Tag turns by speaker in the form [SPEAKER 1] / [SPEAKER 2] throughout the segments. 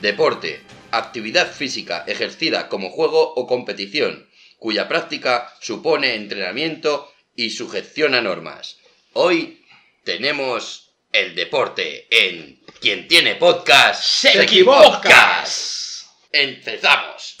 [SPEAKER 1] Deporte, actividad física ejercida como juego o competición, cuya práctica supone entrenamiento y sujeción a normas. Hoy tenemos el deporte en Quien tiene podcast se equivoca. Empezamos.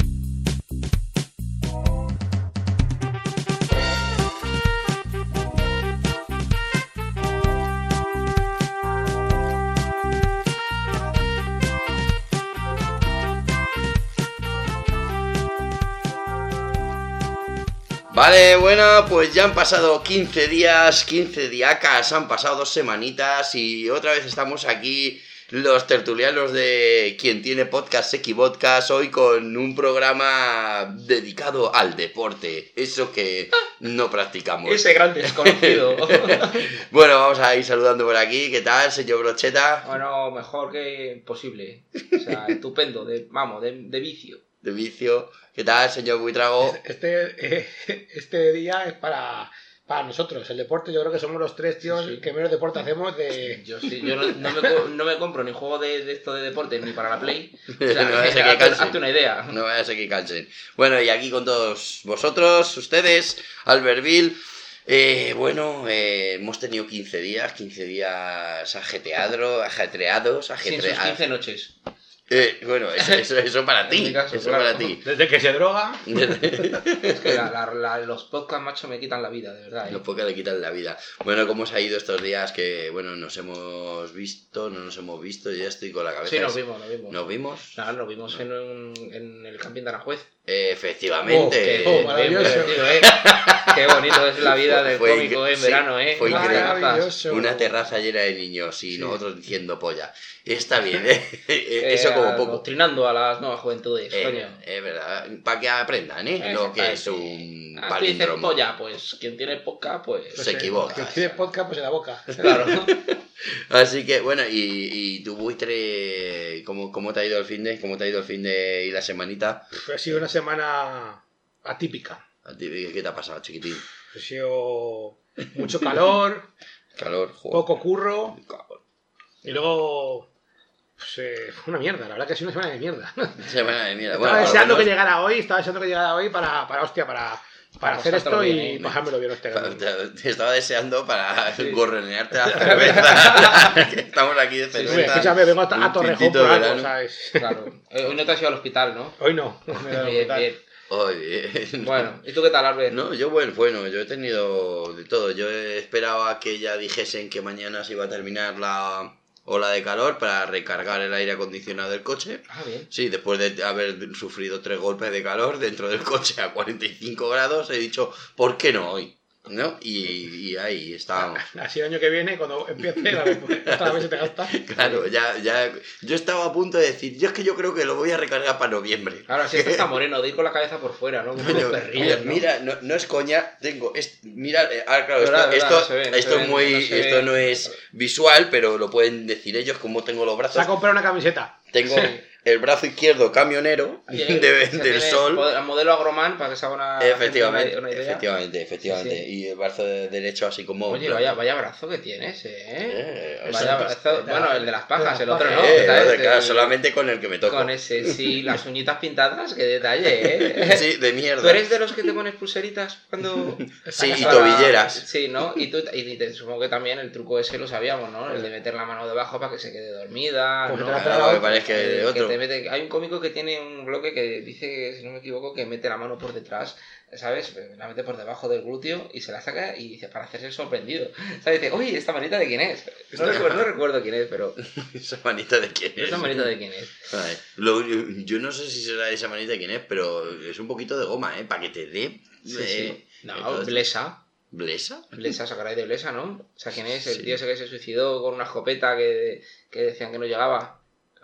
[SPEAKER 1] Vale, bueno, pues ya han pasado 15 días, 15 diacas, han pasado dos semanitas y otra vez estamos aquí los tertulianos de quien tiene podcast Equipodcast hoy con un programa dedicado al deporte, eso que no practicamos.
[SPEAKER 2] Ese gran desconocido.
[SPEAKER 1] bueno, vamos a ir saludando por aquí. ¿Qué tal, señor Brocheta?
[SPEAKER 2] bueno, mejor que posible. O sea, estupendo, de, vamos, de, de vicio.
[SPEAKER 1] De vicio. ¿Qué tal, señor Buitrago?
[SPEAKER 3] Este, eh, este día es para, para nosotros. El deporte, yo creo que somos los tres tíos
[SPEAKER 2] Sí, sí.
[SPEAKER 3] que menos deporte hacemos de...
[SPEAKER 2] Yo sí, yo no, no me, no me compro ni juego de, de esto de deporte ni para la Play. O sea,
[SPEAKER 1] No vaya a que
[SPEAKER 2] hazte, una idea.
[SPEAKER 1] No a que cansen. Bueno, y aquí con todos vosotros, ustedes, Albertville. Eh, bueno, eh, hemos tenido 15 días, 15 días ajetreado, ajetreados, ajetreados.
[SPEAKER 2] 15 noches.
[SPEAKER 1] Eh, bueno, eso, eso, eso para ti,
[SPEAKER 2] caso,
[SPEAKER 1] eso
[SPEAKER 2] claro.
[SPEAKER 1] para ti.
[SPEAKER 3] Desde que se droga...
[SPEAKER 2] Es que la- la- la- los podcast, macho, me quitan la vida, de verdad. ¿eh?
[SPEAKER 1] Los pocos le quitan la vida. Bueno, ¿cómo os ha ido estos días que, bueno, nos hemos visto, no nos hemos visto? Ya estoy con la cabeza.
[SPEAKER 2] Sí, nos vimos, nos vimos.
[SPEAKER 1] ¿Nos vimos?
[SPEAKER 2] Nada, nos vimos en, en el camping de Aranjuez.
[SPEAKER 1] Efectivamente.
[SPEAKER 2] Qué,
[SPEAKER 3] Oh, maravilloso.
[SPEAKER 2] ¿eh? Qué bonito es la vida del
[SPEAKER 1] Fue
[SPEAKER 2] cómico en
[SPEAKER 1] sí,
[SPEAKER 2] verano, ¿eh?
[SPEAKER 1] fue.
[SPEAKER 3] Maravilloso.
[SPEAKER 1] Una terraza llena de niños y
[SPEAKER 3] Sí.
[SPEAKER 1] nosotros diciendo polla. Está bien, ¿eh? Eso
[SPEAKER 2] Eh,
[SPEAKER 1] como poco.
[SPEAKER 2] Adoctrinando a las nuevas juventudes,
[SPEAKER 1] Eh,
[SPEAKER 2] coño.
[SPEAKER 1] es verdad, para que aprendan, ¿eh? Lo que es un
[SPEAKER 2] dices
[SPEAKER 1] palíndromo.
[SPEAKER 2] polla, pues quien tiene poca, pues.
[SPEAKER 1] Se equivoca.
[SPEAKER 3] Que tiene podcast pues en la boca.
[SPEAKER 2] Claro.
[SPEAKER 1] Así que, bueno, y, y tu buitre, ¿cómo, ¿cómo te ha ido el fin de? ¿Cómo te ha ido el fin de y la semanita?
[SPEAKER 3] Ha sido una semana atípica.
[SPEAKER 1] ¿A ti ¿Qué te ha pasado, chiquitín?
[SPEAKER 3] Ha sido mucho calor,
[SPEAKER 1] Calor, joder.
[SPEAKER 3] poco curro y luego... Pues, eh, una mierda, la verdad que ha sido una semana de mierda.
[SPEAKER 1] Semana de mierda.
[SPEAKER 3] Estaba
[SPEAKER 1] Bueno,
[SPEAKER 3] deseando que llegara hoy, estaba deseando que llegara hoy para, para hostia, para, para hacer esto y
[SPEAKER 2] bien, ¿eh?
[SPEAKER 3] pasármelo bien.
[SPEAKER 1] Pa- Te, estaba deseando para
[SPEAKER 2] Sí.
[SPEAKER 1] gorronearte la cerveza. Estamos aquí de
[SPEAKER 2] Sí,
[SPEAKER 1] cerveza.
[SPEAKER 3] Hombre, escúchame, vengo a, a Torrejón por algo. ¿sabes?
[SPEAKER 2] Claro. Eh, Hoy no te has ido al hospital, ¿no?
[SPEAKER 3] Hoy no.
[SPEAKER 2] Bien, bien.
[SPEAKER 1] Oye,
[SPEAKER 2] Bueno, ¿y tú qué tal, Albert?
[SPEAKER 1] No, yo bueno, bueno, yo he tenido de todo. Yo esperaba que ya dijesen que mañana se iba a terminar la ola de calor para recargar el aire acondicionado del coche.
[SPEAKER 2] Ah, bien.
[SPEAKER 1] Sí, después de haber sufrido tres golpes de calor dentro del coche a 45 grados, he dicho, ¿por qué no hoy? ¿No? Y, y ahí estábamos.
[SPEAKER 3] Así el año que viene, cuando empiece, la vez, otra vez se te gasta.
[SPEAKER 1] Claro, ya, ya. Yo estaba a punto de decir, yo es que yo creo que lo voy a recargar para noviembre.
[SPEAKER 2] Ahora sí está moreno, de ir con la cabeza por fuera, ¿no?
[SPEAKER 1] Mira, no, no es coña, tengo. Es, mira, eh, ah, claro, esto,
[SPEAKER 2] Verdad, verdad,
[SPEAKER 1] esto,
[SPEAKER 2] no se se
[SPEAKER 1] es muy.
[SPEAKER 2] no se
[SPEAKER 1] esto
[SPEAKER 2] ve.
[SPEAKER 1] no es visual, pero lo pueden decir ellos como tengo los
[SPEAKER 3] Se
[SPEAKER 1] brazos.
[SPEAKER 3] ha comprado una camiseta.
[SPEAKER 1] Tengo
[SPEAKER 2] Sí.
[SPEAKER 1] El brazo izquierdo camionero de- del
[SPEAKER 2] tiene
[SPEAKER 1] sol.
[SPEAKER 2] El modelo Agroman, para que se haga una,
[SPEAKER 1] Efectivamente,
[SPEAKER 2] una idea.
[SPEAKER 1] efectivamente, efectivamente.
[SPEAKER 2] Sí, sí.
[SPEAKER 1] Y el brazo de- derecho así como.
[SPEAKER 2] Oye, vaya, vaya brazo que tienes, ¿eh?
[SPEAKER 1] Eh,
[SPEAKER 2] Vaya brazo. Bueno, el de las pajas,
[SPEAKER 3] de
[SPEAKER 2] el otro no.
[SPEAKER 1] eh, claro,
[SPEAKER 2] El-
[SPEAKER 1] solamente con el que me toco.
[SPEAKER 2] Con ese, sí, las uñitas pintadas, qué detalle, ¿eh?
[SPEAKER 1] Sí, de mierda.
[SPEAKER 2] ¿Tú eres de los que te pones pulseritas cuando...
[SPEAKER 1] Sí, y tobilleras.
[SPEAKER 2] Sí, ¿no? Y, tú, y te- supongo que también el truco ese lo sabíamos, ¿no? El de meter la mano debajo para que se quede dormida,
[SPEAKER 3] Como
[SPEAKER 2] ¿no?
[SPEAKER 3] que
[SPEAKER 1] Claro, me parece que de
[SPEAKER 2] Eh,
[SPEAKER 1] otro.
[SPEAKER 2] Te mete- hay un cómico que tiene un bloque que dice, si no me equivoco, que mete la mano por detrás, ¿sabes? La mete por debajo del glúteo y se la saca y dice, para hacerse el sorprendido. ¿Sabes? Dice, oye, ¿esta manita de quién es? No recuerdo, no recuerdo quién es, pero
[SPEAKER 1] Esa manita de quién es.
[SPEAKER 2] esa manita de quién es.
[SPEAKER 1] Lo- yo no sé si será esa manita de quién es, pero es un poquito de goma, ¿eh? Para que te dé.
[SPEAKER 2] Sí,
[SPEAKER 1] eh,
[SPEAKER 2] sí. No, Blesa.
[SPEAKER 1] ¿Blesa?
[SPEAKER 2] Blesa, sacaráis de Blesa, ¿no? O sea, ¿quién es? El
[SPEAKER 1] Sí.
[SPEAKER 2] tío ese que se suicidó con una escopeta que, que decían que no llegaba.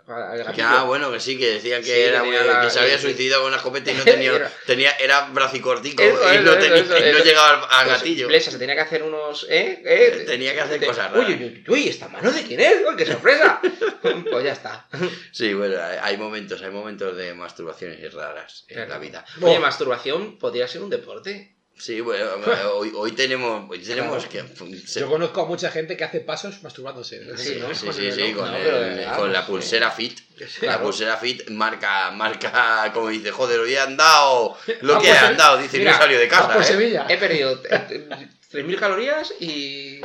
[SPEAKER 2] Gatillo.
[SPEAKER 1] ah, bueno, que sí, que decían que,
[SPEAKER 2] Sí,
[SPEAKER 1] era que se había suicidado con una escopeta y no tenía,
[SPEAKER 2] Era-
[SPEAKER 1] tenía era bracicortico
[SPEAKER 2] Eso,
[SPEAKER 1] y no,
[SPEAKER 2] eso,
[SPEAKER 1] tenía-
[SPEAKER 2] eso,
[SPEAKER 1] y no
[SPEAKER 2] eso.
[SPEAKER 1] llegaba al,
[SPEAKER 2] Pues,
[SPEAKER 1] gatillo.
[SPEAKER 2] Blesa se tenía que hacer unos. ¿Eh? ¿Eh?
[SPEAKER 1] Tenía que hacer cosas raras.
[SPEAKER 2] uy, uy, uy, ¿esta mano de quién es? ¡Uy, qué sorpresa! pues ya está.
[SPEAKER 1] Sí, bueno, hay- hay momentos, hay momentos de masturbaciones raras en
[SPEAKER 2] Claro.
[SPEAKER 1] la vida.
[SPEAKER 2] Oye, masturbación podría ser un deporte.
[SPEAKER 1] Sí, bueno, hoy, hoy tenemos, hoy tenemos que... se-
[SPEAKER 3] Yo conozco a mucha gente que hace pasos masturbándose.
[SPEAKER 2] Sí, ¿no?
[SPEAKER 1] Sí, sí, sí, con,
[SPEAKER 2] No,
[SPEAKER 1] el-
[SPEAKER 2] pero de verdad,
[SPEAKER 1] con
[SPEAKER 2] no
[SPEAKER 1] la pulsera fit. La pulsera fit marca, marca, como dice, joder, hoy he andado lo
[SPEAKER 3] Ah,
[SPEAKER 1] que
[SPEAKER 3] pues
[SPEAKER 1] he
[SPEAKER 3] sí.
[SPEAKER 1] andado. Dice,
[SPEAKER 2] Mira,
[SPEAKER 1] no salió de
[SPEAKER 3] Vas
[SPEAKER 1] casa,
[SPEAKER 3] por
[SPEAKER 1] ¿eh?
[SPEAKER 3] Sevilla.
[SPEAKER 2] He perdido eh, 3.000 calorías y...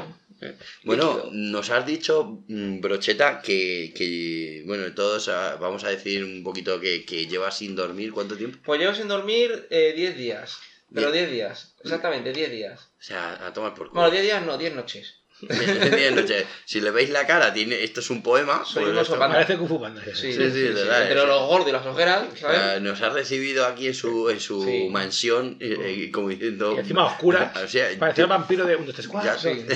[SPEAKER 1] Bueno,
[SPEAKER 2] líquido.
[SPEAKER 1] nos has dicho, mm, Brocheta, que, que, bueno, todos ah, vamos a decir un poquito que, que llevas sin dormir, ¿cuánto tiempo?
[SPEAKER 2] Pues llevo sin dormir eh, 10 días. Pero
[SPEAKER 1] Die-
[SPEAKER 2] 10 días. Exactamente, 10 días.
[SPEAKER 1] O sea, a tomar por culo.
[SPEAKER 2] Bueno, 10 días no, 10 noches.
[SPEAKER 1] Diez noches. Si le veis la cara, tiene, esto es un poema.
[SPEAKER 2] Soy
[SPEAKER 1] pues
[SPEAKER 2] un oso panda.
[SPEAKER 3] Parece Kung Fu Panda.
[SPEAKER 2] Sí,
[SPEAKER 1] Sí, sí, de verdad, sí.
[SPEAKER 2] los gordos y las ojeras, ¿sabes?
[SPEAKER 1] sea, nos ha recibido aquí en su, en su
[SPEAKER 2] Sí.
[SPEAKER 1] mansión, eh, eh, como diciendo...
[SPEAKER 3] Y encima oscura.
[SPEAKER 1] O sea,
[SPEAKER 3] Parecía el vampiro de 1, 2, 3, 4.
[SPEAKER 1] Ya, sí.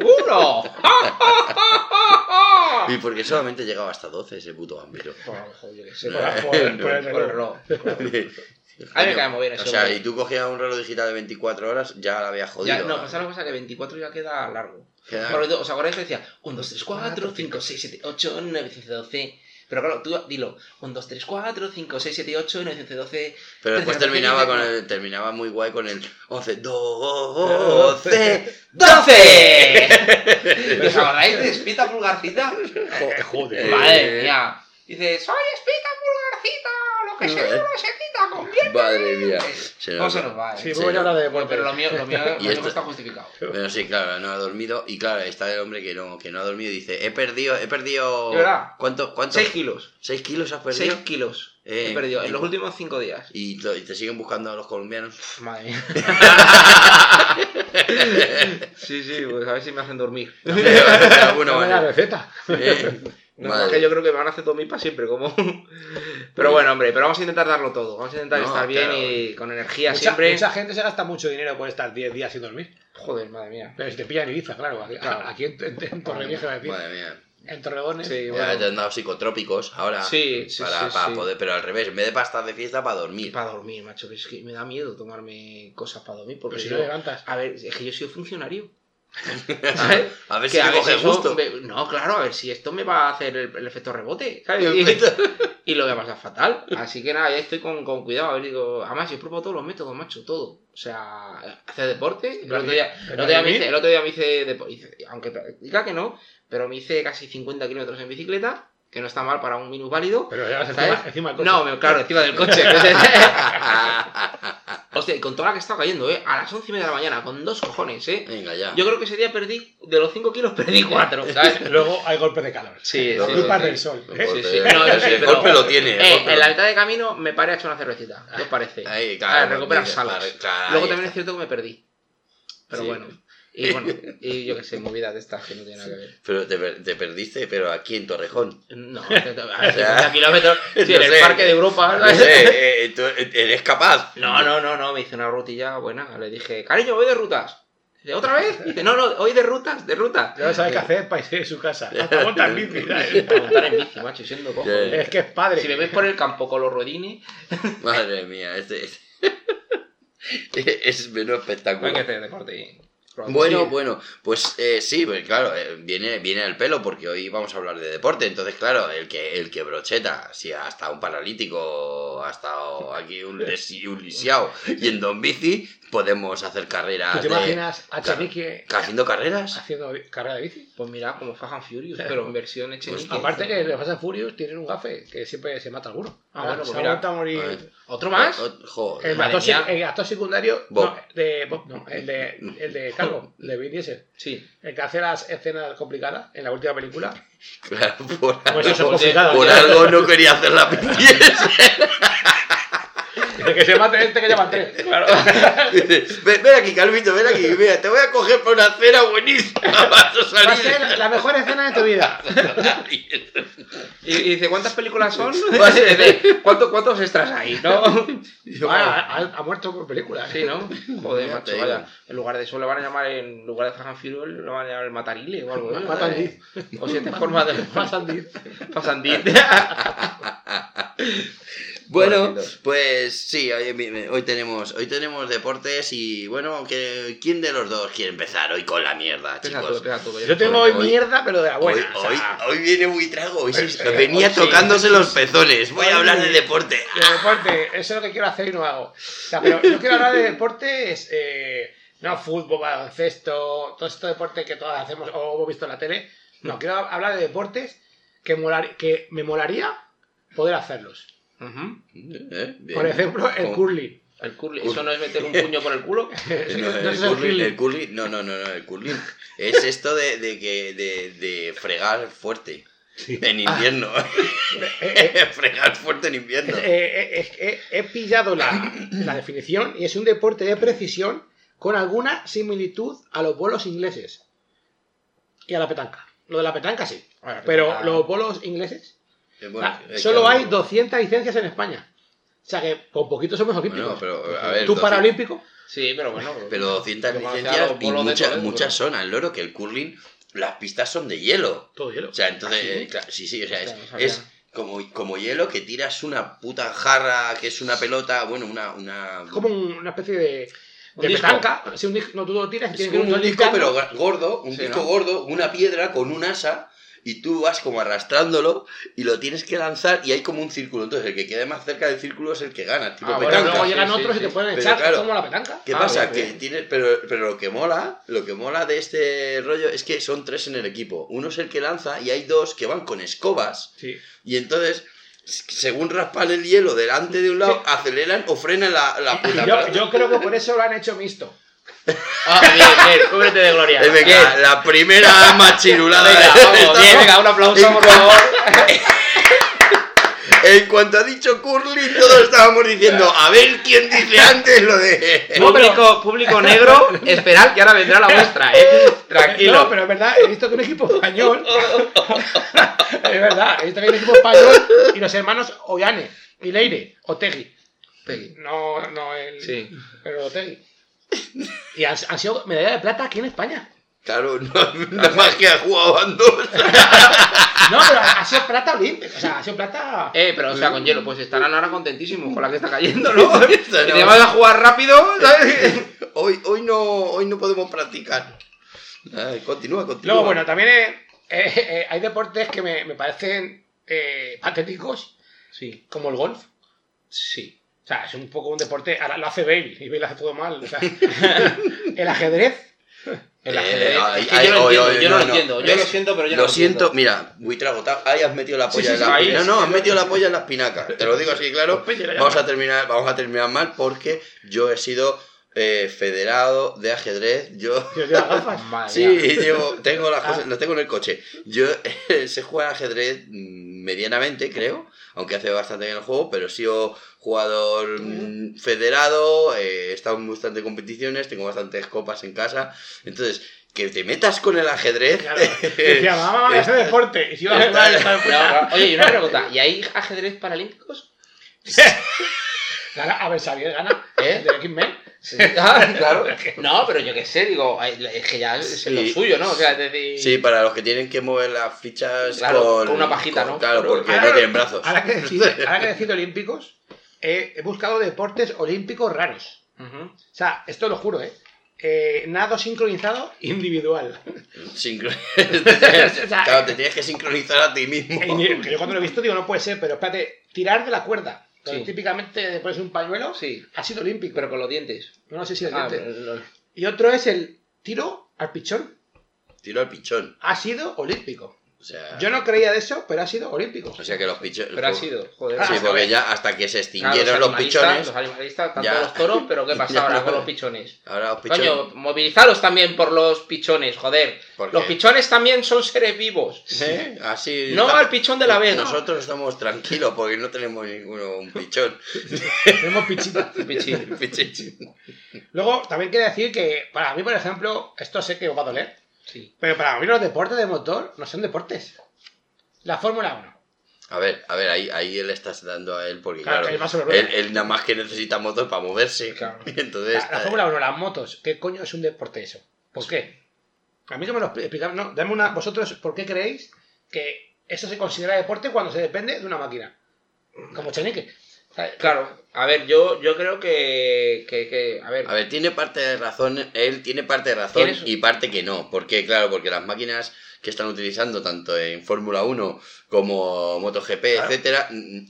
[SPEAKER 2] ¡Uno!
[SPEAKER 1] Y porque solamente llegaba hasta 12 ese puto vampiro.
[SPEAKER 2] Por
[SPEAKER 3] el por el reloj.
[SPEAKER 2] A mí me cae muy bien ese
[SPEAKER 1] O sea, y tú cogías un reloj digital de 24 horas, ya la habías jodido.
[SPEAKER 2] Ya, no, pasa la cosa que 24 ya queda largo.
[SPEAKER 1] Queda-
[SPEAKER 2] Porque, ¿Os acordáis que decía 1, 2, 3, 4, 5, 6, 7, 8, 9, 10, 12? Pero claro, tú dilo 1, 2, 3, 4, 5, 6, 7, 8, 9, 10, 12.
[SPEAKER 1] Pero después terminaba con el, terminaba muy guay con el 11, 12.
[SPEAKER 2] ¡12! ¿Os acordáis de Espita Pulgarcita?
[SPEAKER 3] Joder, joder.
[SPEAKER 2] Madre mía. Dice, soy Espita Pulgarcita, lo que se
[SPEAKER 1] Eh.
[SPEAKER 2] no se quita, conviene.
[SPEAKER 1] Madre mía. Se
[SPEAKER 2] ¿Cómo
[SPEAKER 1] nos
[SPEAKER 2] se
[SPEAKER 1] va.
[SPEAKER 2] nos va, eh?
[SPEAKER 3] Sí,
[SPEAKER 1] Sí,
[SPEAKER 3] pues voy a hablar de
[SPEAKER 2] Bueno,
[SPEAKER 3] deporte.
[SPEAKER 2] pero lo mío, lo mío, lo
[SPEAKER 1] Y
[SPEAKER 2] mío
[SPEAKER 1] esto-
[SPEAKER 2] está justificado.
[SPEAKER 1] Bueno, sí, claro, no ha dormido. Y claro, está el hombre que no, que no ha dormido y dice, he perdido, he perdido...
[SPEAKER 2] ¿De verdad?
[SPEAKER 1] ¿Cuánto? cuánto?
[SPEAKER 2] 6 kilos.
[SPEAKER 1] ¿Seis kilos has perdido?
[SPEAKER 2] 6 kilos.
[SPEAKER 1] Eh,
[SPEAKER 2] he perdido en los últimos 5 días.
[SPEAKER 1] Y, te siguen buscando a los colombianos.
[SPEAKER 2] Pff, madre mía. sí, sí, pues a ver si me hacen dormir.
[SPEAKER 1] Alguna
[SPEAKER 3] Dame la
[SPEAKER 1] manera.
[SPEAKER 3] receta.
[SPEAKER 2] No, es que yo creo que me van a hacer dormir para siempre, como. Pero bueno, hombre, pero vamos a intentar darlo todo. Vamos a intentar
[SPEAKER 1] No,
[SPEAKER 2] estar bien y con energía
[SPEAKER 3] Mucha,
[SPEAKER 2] siempre.
[SPEAKER 3] mucha gente se gasta mucho dinero por estar 10 días sin dormir.
[SPEAKER 2] Joder, madre mía.
[SPEAKER 3] Pero si te pillan en Ibiza, claro. Aquí,
[SPEAKER 2] Claro.
[SPEAKER 3] aquí en, en, en Torrevieja, decir.
[SPEAKER 1] Madre mía.
[SPEAKER 3] En Torredones.
[SPEAKER 2] Sí,
[SPEAKER 1] Ya
[SPEAKER 2] bueno.
[SPEAKER 1] te han dado psicotrópicos ahora.
[SPEAKER 2] Sí, sí,
[SPEAKER 1] para,
[SPEAKER 2] sí,
[SPEAKER 1] para
[SPEAKER 2] sí.
[SPEAKER 1] poder, pero al revés, en vez de para estar de fiesta, para dormir.
[SPEAKER 2] Para dormir, macho. que Es que me da miedo tomarme cosas para dormir. Porque
[SPEAKER 3] Pero si
[SPEAKER 2] yo-
[SPEAKER 3] no levantas.
[SPEAKER 2] A ver, es que yo soy funcionario. ¿Sabes?
[SPEAKER 1] A ver
[SPEAKER 2] Que
[SPEAKER 1] si te coge
[SPEAKER 2] me- No, claro, a ver si esto me va a hacer el, el efecto rebote. ¿sabes? Y, y lo voy a pasar fatal. Así que nada, ya estoy con, con cuidado. A ver, digo, además, yo probado todos los métodos, macho, todo. O sea, hacer deporte. El otro día, el otro día me hice, el otro día me hice, depo- hice- aunque diga que no, pero me hice casi 50 kilómetros en bicicleta, que no está mal para un minusválido.
[SPEAKER 3] Pero llevas
[SPEAKER 2] ¿Sabes?
[SPEAKER 3] encima, encima del coche.
[SPEAKER 2] No, claro, encima del coche. Hostia, y con toda la que estaba cayendo, ¿eh? A las 11 y media de la mañana, con dos cojones, ¿eh?
[SPEAKER 1] Venga, ya.
[SPEAKER 2] Yo creo que ese día perdí, de los 5 kilos, perdí 4, ¿sabes?
[SPEAKER 3] Luego hay golpe de calor.
[SPEAKER 2] Sí, sí,
[SPEAKER 3] culpas
[SPEAKER 2] sí.
[SPEAKER 3] del sol. ¿eh?
[SPEAKER 1] golpe,
[SPEAKER 2] sí, sí. No, yo sí,
[SPEAKER 1] el
[SPEAKER 2] pero-
[SPEAKER 1] golpe lo tiene.
[SPEAKER 2] Eh,
[SPEAKER 1] golpe
[SPEAKER 2] en
[SPEAKER 1] lo-
[SPEAKER 2] la mitad de camino me paré a echar una cervecita. ¿Qué os parece?
[SPEAKER 1] Ahí,
[SPEAKER 2] a
[SPEAKER 1] claro,
[SPEAKER 2] recuperar
[SPEAKER 1] mira,
[SPEAKER 2] salas.
[SPEAKER 1] claro, claro,
[SPEAKER 2] Luego también es cierto que me perdí. Pero
[SPEAKER 1] Sí.
[SPEAKER 2] bueno. Y bueno, y yo qué sé, movidas de estas que no tienen nada que ver.
[SPEAKER 1] Pero te, per- te perdiste, pero aquí en Torrejón.
[SPEAKER 2] No, a ver,
[SPEAKER 1] sea,
[SPEAKER 2] 50 kilómetros. Sí, en
[SPEAKER 1] no
[SPEAKER 2] el
[SPEAKER 1] sé.
[SPEAKER 2] parque de Europa.
[SPEAKER 1] No sé, eh, tú eres capaz.
[SPEAKER 2] No, no, no, no, me hice una rutilla buena. Le dije, cariño, voy de rutas. Dice, ¿otra vez? Dice, no, no, hoy de rutas, de rutas.
[SPEAKER 3] Ya no sabe qué hacer para irse de su casa. Hasta monta en bici. ¿sabes?
[SPEAKER 2] Para montar en bici, macho, siendo cojo.
[SPEAKER 3] Es que es padre.
[SPEAKER 2] Si me ves por el campo con los ruedines,
[SPEAKER 1] Madre mía, este. es menos espectáculo.
[SPEAKER 2] hay que hacer deporte. Y-
[SPEAKER 1] Bueno,
[SPEAKER 2] Sí.
[SPEAKER 1] bueno, pues eh, sí, pues claro, eh, viene, viene al pelo porque hoy vamos a hablar de deporte. Entonces, claro, el que, el que brocheta, si hasta un paralítico, hasta aquí un, lesi- un lisiado yendo en bici, podemos hacer carreras.
[SPEAKER 3] ¿Tú te
[SPEAKER 1] de-
[SPEAKER 3] imaginas a. Chenique
[SPEAKER 1] ¿Haciendo carreras?
[SPEAKER 3] haciendo carrera de bici?
[SPEAKER 2] Pues mira, como Fast and Furious, pero en versión Echenique.
[SPEAKER 1] Pues,
[SPEAKER 3] Aparte que los Fast and Furious tienen un gafe que siempre se mata alguno.
[SPEAKER 2] Ah, bueno, pues
[SPEAKER 3] se
[SPEAKER 2] mira.
[SPEAKER 3] a morir.
[SPEAKER 1] A.
[SPEAKER 2] ¿Otro más?
[SPEAKER 1] O- o- joder.
[SPEAKER 3] El
[SPEAKER 2] mía.
[SPEAKER 3] el actor secundario,
[SPEAKER 1] Bob.
[SPEAKER 3] no, de Bob, no, el de, el de Calvo, de Vin Diesel,
[SPEAKER 2] Sí.
[SPEAKER 3] el que hace las escenas complicadas en la última película.
[SPEAKER 1] Claro, por,
[SPEAKER 3] Pues
[SPEAKER 1] algo, por algo no quería hacer la pindiese.
[SPEAKER 3] Que se mate este que llaman tres.
[SPEAKER 2] Claro.
[SPEAKER 1] ven, ven aquí, Calvito, ven aquí. Mira, te voy a coger para una cena buenísima. Vas a
[SPEAKER 3] Va a
[SPEAKER 1] salir.
[SPEAKER 3] ser la mejor escena de tu vida.
[SPEAKER 2] Y, y dice, ¿cuántas películas son?
[SPEAKER 1] Va a ser-
[SPEAKER 2] Dice, ¿Cuánto- ¿Cuántos extras hay? ¿No?
[SPEAKER 3] Ah, ha, ha muerto por película.
[SPEAKER 2] Sí, ¿no? Joder, macho, vaya. En lugar de eso le van a llamar, en lugar de and Furious, le van a llamar el Matarile o algo. ¿eh?
[SPEAKER 3] And Deep.
[SPEAKER 2] O siete formas de...
[SPEAKER 3] Fast and
[SPEAKER 1] Bueno, pues sí, hoy, hoy tenemos hoy tenemos deportes y bueno, que, ¿quién de los dos quiere empezar hoy con la mierda, chicos?
[SPEAKER 3] Yo tengo hoy
[SPEAKER 1] Hoy-
[SPEAKER 3] mierda, pero de la
[SPEAKER 1] Hoy,
[SPEAKER 3] buena. o
[SPEAKER 1] hoy,
[SPEAKER 3] sea,
[SPEAKER 1] hoy viene muy trago, hoy venía
[SPEAKER 2] hoy sí.
[SPEAKER 1] tocándose los pezones. Voy a hablar de deporte.
[SPEAKER 3] de deporte, eso es lo que quiero hacer y no hago. O sea, pero yo quiero hablar de deportes, eh, no fútbol, baloncesto, todo este deporte que todos hacemos o hemos visto en la tele. No, quiero hablar de deportes que, molar- que me molaría poder hacerlos.
[SPEAKER 1] ¿Eh? Bien.
[SPEAKER 3] Por ejemplo, el
[SPEAKER 1] Como-
[SPEAKER 3] curling.
[SPEAKER 2] El curly. ¿Eso no es meter un puño por el culo?
[SPEAKER 1] Eh, No,
[SPEAKER 3] No,
[SPEAKER 1] el,
[SPEAKER 3] el
[SPEAKER 1] curling,
[SPEAKER 3] curling.
[SPEAKER 1] el curling- no, no, no, no, el curling es esto de, de que de, de fregar fuerte en invierno.
[SPEAKER 3] Eh, eh,
[SPEAKER 1] fregar fuerte en invierno.
[SPEAKER 3] Eh, eh, eh, eh, he pillado la, la definición y es un deporte de precisión con alguna similitud a los bolos ingleses y a la petanca. Lo de la petanca sí,
[SPEAKER 2] Bueno,
[SPEAKER 3] pero
[SPEAKER 2] ah,
[SPEAKER 3] los bolos ingleses,
[SPEAKER 1] bueno,
[SPEAKER 3] ah,
[SPEAKER 1] que
[SPEAKER 3] solo hay
[SPEAKER 1] mejor-
[SPEAKER 3] 200 licencias en España. O sea que con poquito somos olímpicos.
[SPEAKER 1] Bueno, pero a ver,
[SPEAKER 3] ¿Tú
[SPEAKER 1] 200
[SPEAKER 3] paralímpico?
[SPEAKER 2] Sí, pero bueno.
[SPEAKER 1] Pero 200
[SPEAKER 2] Yo conocía
[SPEAKER 1] licencias y muchas, muchas
[SPEAKER 2] pero-
[SPEAKER 1] son al loro que el curling, las pistas son de hielo.
[SPEAKER 3] Todo hielo.
[SPEAKER 1] O sea, entonces,
[SPEAKER 3] ¿Ah, sí?
[SPEAKER 1] eh, claro, sí, sí, o sea, es, como, como hielo que tiras una puta jarra que es una pelota, bueno, una... una
[SPEAKER 3] Es como un- una especie de,
[SPEAKER 2] Un
[SPEAKER 3] de
[SPEAKER 2] disco.
[SPEAKER 3] petanca. Si un disco, no tú lo tiras y
[SPEAKER 1] es
[SPEAKER 3] tienes que
[SPEAKER 1] como
[SPEAKER 3] ir
[SPEAKER 1] un disco pero gordo, un
[SPEAKER 2] Sí,
[SPEAKER 1] disco
[SPEAKER 2] ¿no?
[SPEAKER 1] gordo, una piedra con un asa y tú vas como arrastrándolo y lo tienes que lanzar y hay como un círculo. Entonces el que quede más cerca del círculo es el que gana, tipo
[SPEAKER 2] Ah, bueno,
[SPEAKER 1] petanca.
[SPEAKER 3] luego llegan
[SPEAKER 2] sí,
[SPEAKER 3] otros
[SPEAKER 2] sí.
[SPEAKER 3] y te pueden
[SPEAKER 1] Pero
[SPEAKER 3] echar
[SPEAKER 1] claro.
[SPEAKER 3] como la petanca.
[SPEAKER 1] ¿Qué
[SPEAKER 2] Ah,
[SPEAKER 1] pasa?
[SPEAKER 2] bien,
[SPEAKER 1] que
[SPEAKER 2] bien.
[SPEAKER 1] tienes, pero, pero lo que mola, lo que mola de este rollo es que son tres en el equipo. Uno es el que lanza y hay dos que van con escobas
[SPEAKER 3] Sí.
[SPEAKER 1] y entonces, según raspan el hielo delante de un lado, aceleran o frenan la, la puta
[SPEAKER 3] Yo, yo creo que por eso lo han hecho mixto.
[SPEAKER 2] Ah, bien, bien, cúbrete de gloria.
[SPEAKER 1] Venga,
[SPEAKER 2] Bien.
[SPEAKER 1] la primera machirulada
[SPEAKER 2] Venga, vamos, bien, venga, un aplauso,
[SPEAKER 1] En
[SPEAKER 2] por
[SPEAKER 1] cuanto-
[SPEAKER 2] favor.
[SPEAKER 1] En cuanto ha dicho curling, todos estábamos diciendo, a ver quién dice antes lo de...
[SPEAKER 2] Público, público negro, esperad que ahora vendrá la vuestra, eh. Tranquilo.
[SPEAKER 3] No, pero es verdad, he visto que un equipo español. es verdad, he visto que hay un equipo español y los hermanos Ollane Leire, Otegui.
[SPEAKER 2] Peggy.
[SPEAKER 3] No, no el.
[SPEAKER 2] Sí.
[SPEAKER 3] Pero Otegui. Y han, han sido medalla de plata aquí en España.
[SPEAKER 1] Claro, no, nada más que jugaban dos.
[SPEAKER 3] No, pero ha sido plata olímpica. O sea, ha sido plata.
[SPEAKER 2] Eh, pero o sea, con hielo, pues estarán ahora contentísimos con la que está cayendo, ¿no? Y te vas a jugar rápido, ¿sabes?
[SPEAKER 1] Hoy, hoy, no, hoy no podemos practicar. Ay, continúa, continúa.
[SPEAKER 3] Luego, bueno, también eh, eh, eh, hay deportes que me, me parecen eh, patéticos,
[SPEAKER 2] Sí,
[SPEAKER 3] como el golf.
[SPEAKER 2] sí.
[SPEAKER 3] O sea, es un poco un deporte. Ahora lo hace Bale y Bale hace todo mal. O sea, el ajedrez.
[SPEAKER 2] El
[SPEAKER 1] Eh,
[SPEAKER 2] ajedrez.
[SPEAKER 1] ay,
[SPEAKER 2] es que
[SPEAKER 1] ay,
[SPEAKER 2] yo lo entiendo, yo no, lo entiendo. Yo lo siento, pero yo no
[SPEAKER 1] Lo
[SPEAKER 2] lo
[SPEAKER 1] siento, mira, buitrago, ahí has metido la polla
[SPEAKER 3] sí,
[SPEAKER 1] en
[SPEAKER 3] sí,
[SPEAKER 1] la
[SPEAKER 2] ahí
[SPEAKER 1] No, no, has metido la polla en la espinaca. Te lo digo así, claro.
[SPEAKER 3] Pues,
[SPEAKER 1] Vamos a terminar, vamos a terminar mal porque yo he sido eh, federado de ajedrez. Yo sí, llevo, tengo las
[SPEAKER 3] Ah.
[SPEAKER 1] cosas, lo tengo en el coche. Yo eh, sé jugar ajedrez mm, medianamente, creo, aunque hace bastante bien el juego, pero he sido jugador mm, federado, eh, he estado en bastantes competiciones, tengo bastantes copas en casa. Entonces, que te metas con el ajedrez.
[SPEAKER 3] Claro. Decía, mamá, deporte. Y si iba a puta.
[SPEAKER 2] Oye, y una pregunta. ¿Y hay ajedrez paralímpicos?
[SPEAKER 3] Gana, a ver, Xavier gana.
[SPEAKER 2] ¿Eh?
[SPEAKER 3] De X-Men.
[SPEAKER 2] Ah, claro. No, pero yo qué sé, digo, es que ya es
[SPEAKER 1] Sí.
[SPEAKER 2] lo suyo, ¿no? O sea, es decir...
[SPEAKER 1] Sí, para los que tienen que mover las fichas
[SPEAKER 2] Claro,
[SPEAKER 1] con,
[SPEAKER 2] con una pajita,
[SPEAKER 1] con-
[SPEAKER 2] ¿no?
[SPEAKER 1] Claro,
[SPEAKER 2] Pero-
[SPEAKER 1] porque
[SPEAKER 3] Ahora-
[SPEAKER 1] no tienen brazos.
[SPEAKER 3] Ahora que decís, ahora que decís de olímpicos, he, he buscado deportes olímpicos raros. O sea, esto lo juro, ¿eh? Eh, nado sincronizado individual.
[SPEAKER 1] Sincro- claro, te tienes que sincronizar a ti mismo.
[SPEAKER 3] Eh, yo cuando lo he visto digo, no puede ser, pero espérate, tirar de la cuerda.
[SPEAKER 2] Sí.
[SPEAKER 3] típicamente pones un pañuelo,
[SPEAKER 2] Sí,
[SPEAKER 3] ha sido olímpico.
[SPEAKER 2] pero con los dientes.
[SPEAKER 3] no sé si el
[SPEAKER 2] Ah,
[SPEAKER 3] diente.
[SPEAKER 2] pero no-
[SPEAKER 3] Y otro es el tiro al pichón.
[SPEAKER 1] Tiro al pichón.
[SPEAKER 3] Ha sido olímpico.
[SPEAKER 1] O sea,
[SPEAKER 3] Yo no creía de eso, pero ha sido olímpico.
[SPEAKER 1] o sea que los pichones.
[SPEAKER 2] Pero ha sido, joder.
[SPEAKER 1] Sí, porque ya hasta que se
[SPEAKER 2] Claro,
[SPEAKER 1] extinguieron los
[SPEAKER 2] animalistas,
[SPEAKER 1] pichones,
[SPEAKER 2] Los animalistas, tanto
[SPEAKER 1] Ya.
[SPEAKER 2] los toros, pero ¿qué pasa
[SPEAKER 1] Ya
[SPEAKER 2] ahora
[SPEAKER 1] no.
[SPEAKER 2] con los pichones?
[SPEAKER 1] ahora los pichones.
[SPEAKER 2] Coño, movilizaros también por los pichones, joder.
[SPEAKER 1] ¿Por
[SPEAKER 2] Los pichones también son seres vivos.
[SPEAKER 1] ¿Eh? Así.
[SPEAKER 2] No
[SPEAKER 1] estamos-
[SPEAKER 2] al pichón de la vega.
[SPEAKER 1] Nosotros estamos tranquilos porque no tenemos ninguno un pichón.
[SPEAKER 3] Tenemos.
[SPEAKER 2] Pichín.
[SPEAKER 1] Pichín.
[SPEAKER 3] Luego, también quiero decir que para mí, por ejemplo, esto sé que os va a doler,
[SPEAKER 2] Sí.
[SPEAKER 3] pero para mí los deportes de motor no son deportes. La Fórmula 1.
[SPEAKER 1] A ver, a ver, ahí, ahí le estás dando a él porque,
[SPEAKER 3] Claro,
[SPEAKER 1] claro,
[SPEAKER 3] él
[SPEAKER 1] él, nada más que necesita motor para moverse.
[SPEAKER 2] Claro.
[SPEAKER 1] Y entonces.
[SPEAKER 3] La, la
[SPEAKER 1] eh,
[SPEAKER 3] Fórmula 1, las motos, ¿qué coño es un deporte eso? ¿Por qué? A mí que me lo explican. No, dame una. Vosotros, ¿por qué creéis que eso se considera deporte cuando se depende de una máquina? Como Chenique.
[SPEAKER 2] Claro, a ver, yo, yo creo que, que, que- a ver,
[SPEAKER 1] A ver, tiene parte de razón, él tiene parte de razón
[SPEAKER 2] ¿Tienes?
[SPEAKER 1] y parte que no. ¿Por qué? Claro, porque las máquinas que están utilizando tanto en Fórmula 1 como MotoGP,
[SPEAKER 3] Claro.
[SPEAKER 1] etcétera,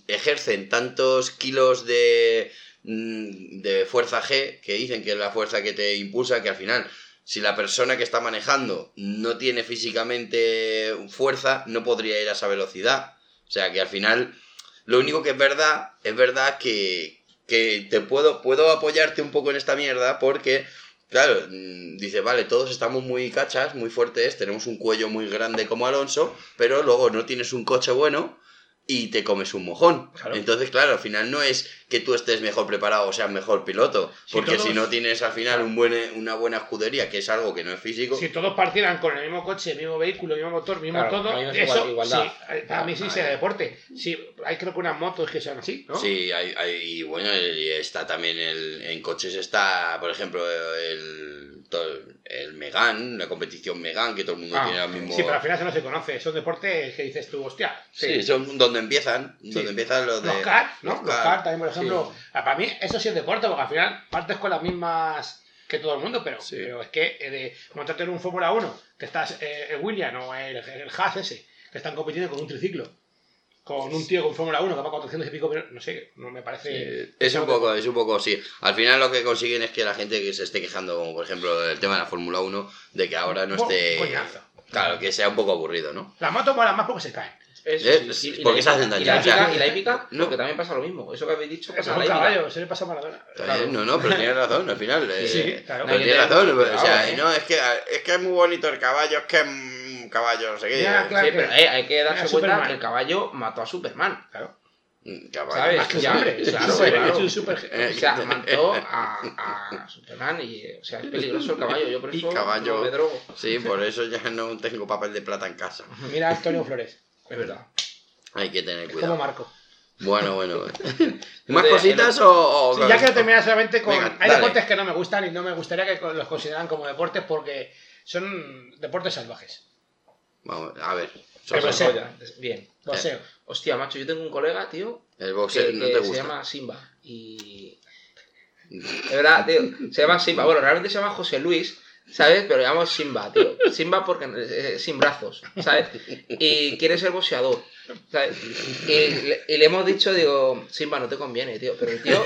[SPEAKER 1] ejercen tantos kilos de, mm, de fuerza G que dicen que es la fuerza que te impulsa que al final si la persona que está manejando no tiene físicamente fuerza, no podría ir a esa velocidad. O sea que al final, lo único que es verdad, es verdad que, que te puedo, puedo apoyarte un poco en esta mierda porque, claro, mm, dice, vale, todos estamos muy cachas, muy fuertes, tenemos un cuello muy grande como Alonso, pero luego no tienes un coche bueno y te comes un mojón.
[SPEAKER 3] Claro.
[SPEAKER 1] Entonces, claro, al final no es que tú estés mejor preparado o seas mejor piloto,
[SPEAKER 3] Si
[SPEAKER 1] porque
[SPEAKER 3] todos-
[SPEAKER 1] si no tienes al final un buen, una buena escudería, que es algo que no es físico,
[SPEAKER 3] Si todos partieran con el mismo coche, el mismo vehículo, el mismo motor, el mismo
[SPEAKER 2] Claro,
[SPEAKER 3] todo,
[SPEAKER 2] no es
[SPEAKER 3] eso
[SPEAKER 2] igual- igualdad.
[SPEAKER 3] sí, eh, para mí sí
[SPEAKER 1] Ah,
[SPEAKER 3] sería deporte. Sí, hay creo que unas motos que sean así, ¿no?
[SPEAKER 1] Sí, hay, hay, y bueno, y está también el, en coches está, por ejemplo, el, el Megan, la competición Megan, que todo el mundo
[SPEAKER 3] Ah,
[SPEAKER 1] tiene el mismo...
[SPEAKER 3] Sí, pero al final eso no se conoce. Son deportes que dices tú, hostia.
[SPEAKER 1] Sí, son donde empiezan, donde empiezan los de...
[SPEAKER 3] Los kart, ¿no?
[SPEAKER 1] los kart
[SPEAKER 3] también, por ejemplo. Para mí eso sí es deporte, porque al final partes con las mismas que todo el mundo, pero,
[SPEAKER 1] Sí.
[SPEAKER 3] pero es que eh, de montarte en un Fórmula 1, que estás eh, el William o el, el Haas ese, que están compitiendo con un triciclo, con un tío con Fórmula 1 que va a 400 y pico, pero no sé, no me parece...
[SPEAKER 1] Sí, es un poco, es un poco, sí. Al final lo que consiguen es que la gente que se esté quejando, como por ejemplo el tema de la Fórmula 1, de que ahora no esté...
[SPEAKER 3] coñazo.
[SPEAKER 1] Claro, que sea un poco aburrido, ¿no?
[SPEAKER 3] Las motos molan más porque se caen.
[SPEAKER 2] Eso
[SPEAKER 1] Eh,
[SPEAKER 2] sí, sí,
[SPEAKER 1] porque
[SPEAKER 2] la
[SPEAKER 1] se hacen
[SPEAKER 2] hípica-
[SPEAKER 1] daño,
[SPEAKER 2] Y la hípica, y la hípica,
[SPEAKER 1] no.
[SPEAKER 2] porque también pasa lo mismo. Eso que habéis dicho pasa
[SPEAKER 3] es
[SPEAKER 2] la
[SPEAKER 3] caballo, se le pasa a Maradona.
[SPEAKER 1] Bien, No, no, pero tienes razón, al final. eh,
[SPEAKER 3] Sí, claro.
[SPEAKER 1] Pero
[SPEAKER 2] No, te-
[SPEAKER 1] razón, o sea,
[SPEAKER 2] eh.
[SPEAKER 1] no, es que, es que es muy bonito el caballo, es que es un caballo, no sé qué.
[SPEAKER 3] Claro.
[SPEAKER 2] Sí, pero eh, hay que darse cuenta que el caballo mató a Superman.
[SPEAKER 3] Claro.
[SPEAKER 1] Caballo.
[SPEAKER 2] ¿Sabes?
[SPEAKER 3] Más que
[SPEAKER 2] Ya,
[SPEAKER 3] hombre.
[SPEAKER 2] claro,
[SPEAKER 3] Super-
[SPEAKER 2] claro.
[SPEAKER 3] es un super-
[SPEAKER 1] Eh,
[SPEAKER 2] O sea, mató a, a Superman y, eh, o sea, es peligroso el caballo. Yo por
[SPEAKER 1] Y
[SPEAKER 2] eso
[SPEAKER 1] caballo.
[SPEAKER 2] no me drogo.
[SPEAKER 1] Sí, por eso ya no tengo papel de plata en casa.
[SPEAKER 3] Mira a Antonio Flores.
[SPEAKER 2] Es verdad.
[SPEAKER 1] Hay que tener
[SPEAKER 3] Es como
[SPEAKER 1] cuidado.
[SPEAKER 3] Marco.
[SPEAKER 1] Bueno, bueno. ¿Más cositas o.? o-
[SPEAKER 3] Sí, ya quiero terminar solamente con.
[SPEAKER 1] Venga,
[SPEAKER 3] hay
[SPEAKER 1] dale.
[SPEAKER 3] deportes que no me gustan y no me gustaría que los consideraran como deportes porque son deportes salvajes.
[SPEAKER 1] Vamos, a ver.
[SPEAKER 3] El boxeo.
[SPEAKER 2] Bien.
[SPEAKER 3] Boxeo.
[SPEAKER 2] Hostia, macho, yo tengo un colega, tío,
[SPEAKER 1] El
[SPEAKER 2] que,
[SPEAKER 1] boxeo no
[SPEAKER 2] que
[SPEAKER 1] te
[SPEAKER 2] se
[SPEAKER 1] gusta.
[SPEAKER 2] llama Simba. Y. De verdad, tío. Se llama Simba. Bueno, realmente se llama José Luis, ¿sabes? Pero llamamos Simba, tío. Simba porque eh, sin brazos, ¿sabes? Y quiere ser boxeador, Y le, y le hemos dicho, digo, Simba, no te conviene, tío. Pero el tío.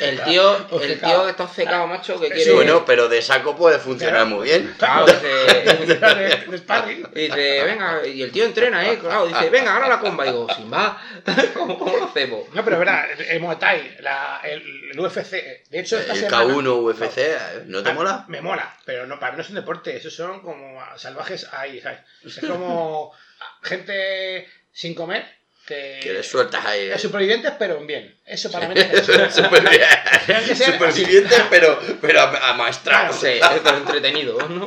[SPEAKER 2] El tío, el
[SPEAKER 3] Obcecado.
[SPEAKER 2] tío está obcecado, macho, que
[SPEAKER 3] Sí,
[SPEAKER 2] quiere.
[SPEAKER 1] Bueno, pero de saco puede funcionar muy bien.
[SPEAKER 2] Claro, dice,
[SPEAKER 3] sparring.
[SPEAKER 2] y dice, venga, y el tío entrena, ¿eh? Claro, dice, venga, ahora la comba. Y digo, Simba, ¿cómo, cómo lo hacemos?
[SPEAKER 3] No, pero verá, el Muay Thai, la- el, el UFC. De hecho, esta
[SPEAKER 1] El
[SPEAKER 3] semana.
[SPEAKER 1] K1 UFC, ¿eh? ¿no te
[SPEAKER 3] Ah,
[SPEAKER 1] mola?
[SPEAKER 3] Me mola, pero no, para mí no es un deporte, esos son como salvajes ahí, ¿sabes? Es como gente sin comer que,
[SPEAKER 1] Que le sueltas ahí.
[SPEAKER 3] es supervivientes, pero en bien. Eso para mí es
[SPEAKER 1] Super bien.
[SPEAKER 3] Tienen que ser
[SPEAKER 1] Supervivientes, pero, pero amaestrados.
[SPEAKER 2] Sí, es pero entretenido, ¿no?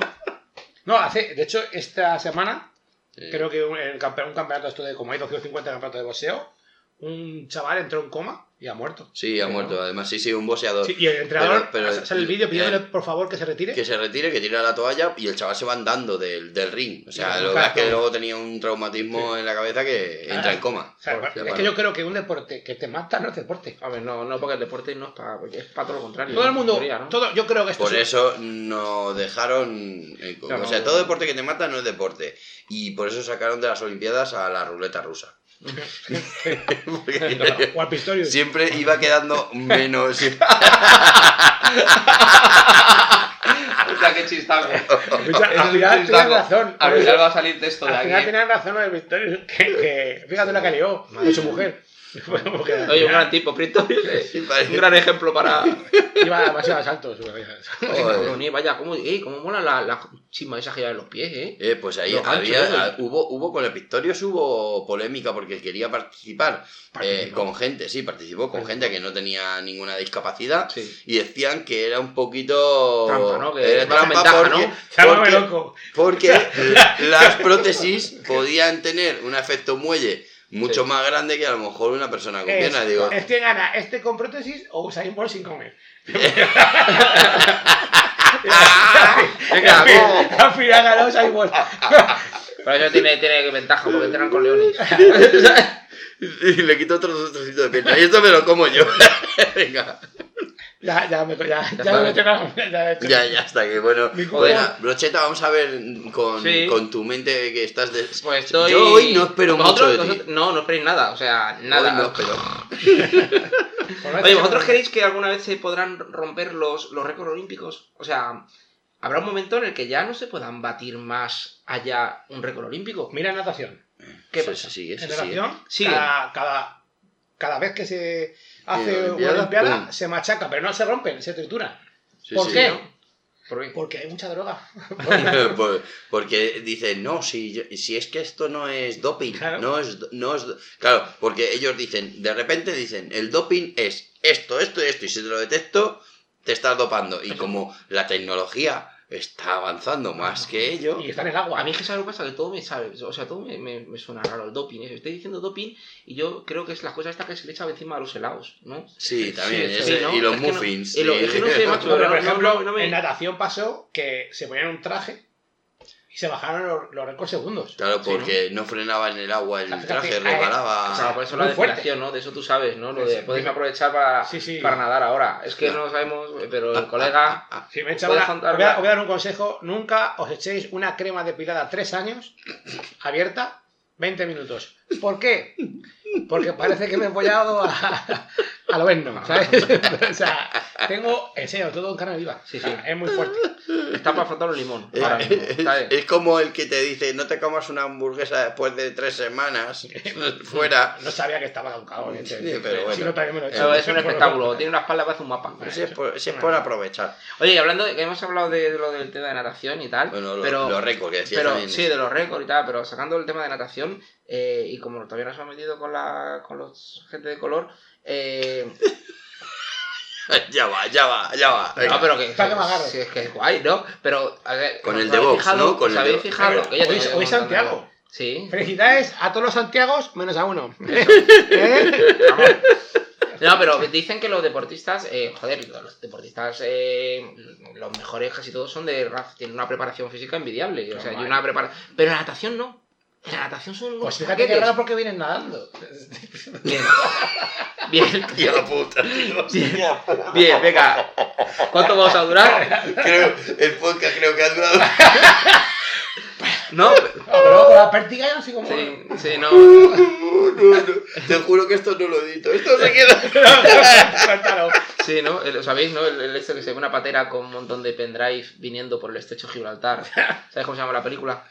[SPEAKER 3] No, hace, de hecho, esta semana,
[SPEAKER 1] Sí.
[SPEAKER 3] creo que un, un campeonato esto de como hay 250 campeonatos de boxeo, un chaval entró en coma y ha muerto.
[SPEAKER 1] Sí, ha muerto. Además, sí, sí, un boxeador.
[SPEAKER 3] Sí, y el entrenador
[SPEAKER 1] Pero- pero-
[SPEAKER 3] sale el vídeo pidiéndole
[SPEAKER 1] eh,
[SPEAKER 3] por favor que se retire.
[SPEAKER 1] Que se retire, que tire la toalla y el chaval se va andando del, del ring. O sea, lo que
[SPEAKER 3] claro.
[SPEAKER 1] es que luego tenía un traumatismo en la cabeza que entra
[SPEAKER 3] Ah,
[SPEAKER 1] en coma.
[SPEAKER 3] O sea,
[SPEAKER 2] Por-
[SPEAKER 3] es
[SPEAKER 1] bueno.
[SPEAKER 3] que yo creo que un deporte que te mata no es deporte.
[SPEAKER 2] A ver, no, no, porque el deporte no es para. Es para todo lo contrario.
[SPEAKER 3] Todo el mundo,
[SPEAKER 2] teoría, ¿no?
[SPEAKER 3] todo, yo creo que esto
[SPEAKER 1] Por
[SPEAKER 3] es-
[SPEAKER 1] eso nos dejaron. en-
[SPEAKER 2] Claro,
[SPEAKER 1] o sea,
[SPEAKER 2] no,
[SPEAKER 1] todo deporte que te mata no es deporte. Y por eso sacaron de las Olimpiadas a la ruleta rusa. Porque
[SPEAKER 3] o al Pistorius.
[SPEAKER 1] siempre iba quedando menos.
[SPEAKER 2] O sea, qué chistaco.
[SPEAKER 3] Al final razón.
[SPEAKER 2] Al final va a salir texto de
[SPEAKER 3] Al
[SPEAKER 2] aquí.
[SPEAKER 3] final tenían razón lo de Pistorius. Que, que, fíjate la que lió con su mujer.
[SPEAKER 2] Oye, un gran tipo, eh,
[SPEAKER 1] parece-
[SPEAKER 2] Un gran ejemplo para.
[SPEAKER 3] Iba demasiado alto su cabeza.
[SPEAKER 1] Joder.
[SPEAKER 2] Vaya, cómo, eh, cómo mola la, la chisma esa que lleva en los pies, eh.
[SPEAKER 1] Eh, pues ahí
[SPEAKER 2] Los
[SPEAKER 1] había, hubo, hubo con el Pictorios hubo polémica porque quería participar eh, con gente, sí, participó con gente que no tenía ninguna discapacidad
[SPEAKER 2] Sí.
[SPEAKER 1] y decían que era un poquito
[SPEAKER 2] Trampa, ¿no? Que
[SPEAKER 1] era trampa
[SPEAKER 2] ventaja,
[SPEAKER 1] porque,
[SPEAKER 2] ¿no?
[SPEAKER 1] Porque,
[SPEAKER 3] loco.
[SPEAKER 1] porque la- las prótesis podían tener un efecto muelle mucho
[SPEAKER 2] Sí.
[SPEAKER 1] más grande que a lo mejor una persona con
[SPEAKER 3] Es,
[SPEAKER 1] pierna. Digo,
[SPEAKER 3] es que gana este con prótesis o Usain Bolt sin comer. Al final ganó Usain Bolt.
[SPEAKER 2] Pero eso tiene, tiene ventaja porque entrenan con leones.
[SPEAKER 1] y le quito otro trocito de pierna y esto me lo como yo. Venga.
[SPEAKER 3] Ya, ya me ya, ya,
[SPEAKER 2] está
[SPEAKER 3] me toca- ya he hecho.
[SPEAKER 1] Ya, ya está, que bueno.
[SPEAKER 3] Colega-
[SPEAKER 1] Brocheta, vamos a ver con,
[SPEAKER 2] Sí.
[SPEAKER 1] con tu mente que estás de...
[SPEAKER 2] Pues estoy.
[SPEAKER 1] Yo hoy no espero
[SPEAKER 2] Vosotros-
[SPEAKER 1] mucho de ti.
[SPEAKER 2] vosotros- No, no esperéis nada, o sea, nada.
[SPEAKER 1] Hoy no espero.
[SPEAKER 3] Por no
[SPEAKER 2] Oye, ¿vosotros creéis que alguna vez se podrán romper los, los récords olímpicos? O sea, habrá un momento en el que ya no se puedan batir más allá un récord olímpico.
[SPEAKER 3] Mira en natación.
[SPEAKER 2] ¿Qué pasa?
[SPEAKER 1] se sigue,
[SPEAKER 3] En natación, cada, cada, cada vez que se hace
[SPEAKER 1] Sí,
[SPEAKER 3] una
[SPEAKER 1] olimpiada, pum.
[SPEAKER 3] se machaca, pero no se rompen, se trituran.
[SPEAKER 1] Sí,
[SPEAKER 3] ¿Por
[SPEAKER 1] sí.
[SPEAKER 3] qué?
[SPEAKER 2] ¿no? ¿Por qué?
[SPEAKER 3] Porque hay mucha droga.
[SPEAKER 1] Por- porque dicen, no, si, si es que esto no es doping,
[SPEAKER 3] Claro.
[SPEAKER 1] no es, no es... do-". Claro, porque ellos dicen, de repente dicen, el doping es esto, esto y esto, y si te lo detecto, te estás dopando. Y como la tecnología está avanzando más que ello...
[SPEAKER 3] Y está en el agua.
[SPEAKER 2] A mí es que sabe lo que pasa, que todo me sabe, o sea, todo me, me- me suena raro el doping. ¿eh? Estoy diciendo doping y yo creo que es la cosa esta que se le echa encima a los helados, ¿no?
[SPEAKER 1] Sí, también,
[SPEAKER 2] sí,
[SPEAKER 1] ese-
[SPEAKER 2] ¿no?
[SPEAKER 1] y los
[SPEAKER 2] Es que no-
[SPEAKER 1] muffins.
[SPEAKER 2] es que no sé, macho,
[SPEAKER 3] pero, por
[SPEAKER 2] no-
[SPEAKER 3] ejemplo,
[SPEAKER 2] no- no me-
[SPEAKER 3] en natación pasó que se ponían un traje y se bajaron los, los récords segundos.
[SPEAKER 1] Claro,
[SPEAKER 2] Sí,
[SPEAKER 1] porque ¿no? frenaba en el agua el traje,
[SPEAKER 3] eh,
[SPEAKER 1] resbalaba...
[SPEAKER 2] O sea, por eso la
[SPEAKER 3] fuerte.
[SPEAKER 2] depilación, ¿no? De eso tú sabes, ¿no? Lo de
[SPEAKER 3] sí.
[SPEAKER 2] aprovechar para,
[SPEAKER 3] Sí, sí.
[SPEAKER 2] para nadar ahora. Es que no lo sabemos, pero el colega...
[SPEAKER 3] Si me echa
[SPEAKER 2] ¿Puedes
[SPEAKER 3] una-
[SPEAKER 2] contar
[SPEAKER 3] os, voy a,
[SPEAKER 2] la-
[SPEAKER 3] os voy a dar un consejo. Nunca os echéis una crema depilada tres años, abierta, 20 minutos. ¿Por qué? Porque parece que me he follado a, a lo Venom, ¿sabes? o sea, tengo, en serio, todo en carne viva.
[SPEAKER 2] Sí, sí.
[SPEAKER 3] Es muy fuerte.
[SPEAKER 2] Está para frotar un limón.
[SPEAKER 1] Eh,
[SPEAKER 2] ahora mismo,
[SPEAKER 1] es,
[SPEAKER 2] ¿sabes?
[SPEAKER 1] es como el que te dice, no te comas una hamburguesa después de tres semanas fuera.
[SPEAKER 3] No sabía que estaba caducado.
[SPEAKER 1] Sí, pero bueno.
[SPEAKER 3] Si no, también me lo he hecho.
[SPEAKER 2] Es un espectáculo. Tiene una espalda hace un mapa.
[SPEAKER 1] Si es por, si es por aprovechar.
[SPEAKER 2] Oye, y hablando que hemos hablado de, de lo del tema de natación y tal,
[SPEAKER 1] Bueno, lo-
[SPEAKER 2] pero,
[SPEAKER 1] los récords que decías
[SPEAKER 2] pero
[SPEAKER 1] también.
[SPEAKER 2] sí, de los récords y tal, pero sacando el tema de natación, eh, y como todavía nos hemos metido con la con los gente de color, eh,
[SPEAKER 1] ya va, ya va, ya va.
[SPEAKER 2] no, pero que,
[SPEAKER 3] Para que me agarre.
[SPEAKER 2] es que es guay, ¿no? Pero, a ver,
[SPEAKER 1] Con
[SPEAKER 2] ¿os
[SPEAKER 1] el de Vox,
[SPEAKER 2] fijado-
[SPEAKER 1] ¿no? Con
[SPEAKER 2] ¿os
[SPEAKER 1] el de
[SPEAKER 2] habéis
[SPEAKER 1] Vox.
[SPEAKER 2] fijado? Que
[SPEAKER 3] Hoy, Santiago.
[SPEAKER 2] Sí.
[SPEAKER 3] Felicidades a todos los Santiagos, menos a uno. ¿Eh?
[SPEAKER 2] No, pero dicen que los deportistas, eh, joder, los deportistas, eh, los mejores casi todos son de RAF, tienen una preparación física envidiable. O sea, y una preparación. Pero en la natación no. En la natación son unos
[SPEAKER 3] Pues fíjate que
[SPEAKER 2] paquetes.
[SPEAKER 3] raro porque vienen nadando.
[SPEAKER 2] Bien. Bien.
[SPEAKER 1] Tía puta, tío.
[SPEAKER 2] Bien. Bien, venga. ¿Cuánto vamos a durar?
[SPEAKER 1] Creo, el podcast creo que ha durado.
[SPEAKER 2] ¿No?
[SPEAKER 3] Pero con la pértiga ya no sé cómo.
[SPEAKER 2] Sí, sí, no.
[SPEAKER 1] No, no, te juro que esto no lo edito. Esto se queda.
[SPEAKER 3] Cuéntalo.
[SPEAKER 2] Sí, ¿no? El- ¿Sabéis, no? El, el este que se ve una patera con un montón de pendrive viniendo por el estrecho de Gibraltar. ¿Sabes cómo se llama la película?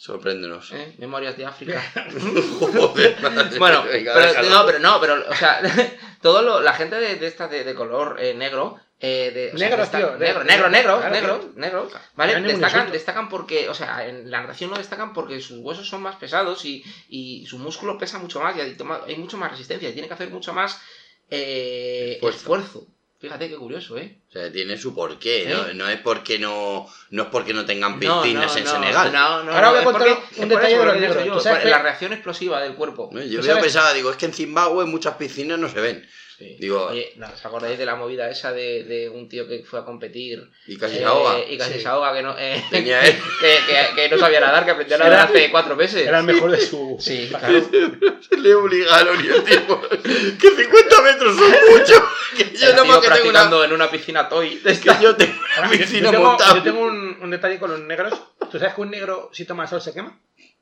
[SPEAKER 1] Sorpréndenos.
[SPEAKER 2] ¿Eh? Memorias de África.
[SPEAKER 1] Joder, madre.
[SPEAKER 2] Bueno,
[SPEAKER 1] Venga,
[SPEAKER 2] pero, no, pero no, pero, o sea, todo lo, la gente de, de esta de, de color eh, negro, eh, de, o sea,
[SPEAKER 3] Negro,
[SPEAKER 2] desta-
[SPEAKER 3] tío, de-
[SPEAKER 2] negro, negro, negro,
[SPEAKER 3] claro,
[SPEAKER 2] negro, negro, ¿vale?
[SPEAKER 3] No
[SPEAKER 2] Destacan,
[SPEAKER 3] insulto.
[SPEAKER 2] destacan porque, o sea, en la natación no destacan porque sus huesos son más pesados y, y su músculo pesa mucho más y hay, toma- hay mucho más resistencia y tiene que hacer mucho más eh,
[SPEAKER 1] Esfuerzo.
[SPEAKER 2] esfuerzo. Fíjate qué curioso, ¿eh?
[SPEAKER 1] O sea, tiene su porqué, ¿no?
[SPEAKER 2] ¿Eh?
[SPEAKER 1] No es porque no, no es porque no tengan piscinas
[SPEAKER 2] no,
[SPEAKER 1] en
[SPEAKER 2] no,
[SPEAKER 1] Senegal.
[SPEAKER 2] No, no,
[SPEAKER 3] Ahora
[SPEAKER 2] no,
[SPEAKER 3] voy a contar un detalle de
[SPEAKER 2] lo
[SPEAKER 3] los
[SPEAKER 2] que he dicho
[SPEAKER 3] negros.
[SPEAKER 2] yo,
[SPEAKER 3] ¿Tú sabes
[SPEAKER 2] por
[SPEAKER 3] que-
[SPEAKER 2] la reacción explosiva del cuerpo.
[SPEAKER 1] Yo,
[SPEAKER 3] ¿Tú
[SPEAKER 1] yo pensaba, digo, es que en Zimbabue muchas piscinas no se ven.
[SPEAKER 2] Sí.
[SPEAKER 1] Digo-
[SPEAKER 2] Oye, ¿no ¿os acordáis de la movida esa de, de un tío que fue a competir
[SPEAKER 1] Y casi
[SPEAKER 2] Eh,
[SPEAKER 1] se ahoga.
[SPEAKER 2] Y casi
[SPEAKER 3] Sí.
[SPEAKER 2] se ahoga, que no, eh, que, que- que no sabía nadar, que aprendió a nadar hace cuatro meses.
[SPEAKER 3] Era el mejor de su.
[SPEAKER 2] Sí, claro.
[SPEAKER 1] Se le obligaron y el tipo. Que 50 metros son mucho. Que yo no más que tengo
[SPEAKER 2] practicando
[SPEAKER 1] una.
[SPEAKER 2] en una piscina toy. de
[SPEAKER 1] Que yo tengo una
[SPEAKER 3] Yo-
[SPEAKER 1] piscina
[SPEAKER 3] yo tengo,
[SPEAKER 1] montada.
[SPEAKER 3] yo tengo un, un detalle con los negros. ¿Tú sabes que un negro, si toma sol, se quema?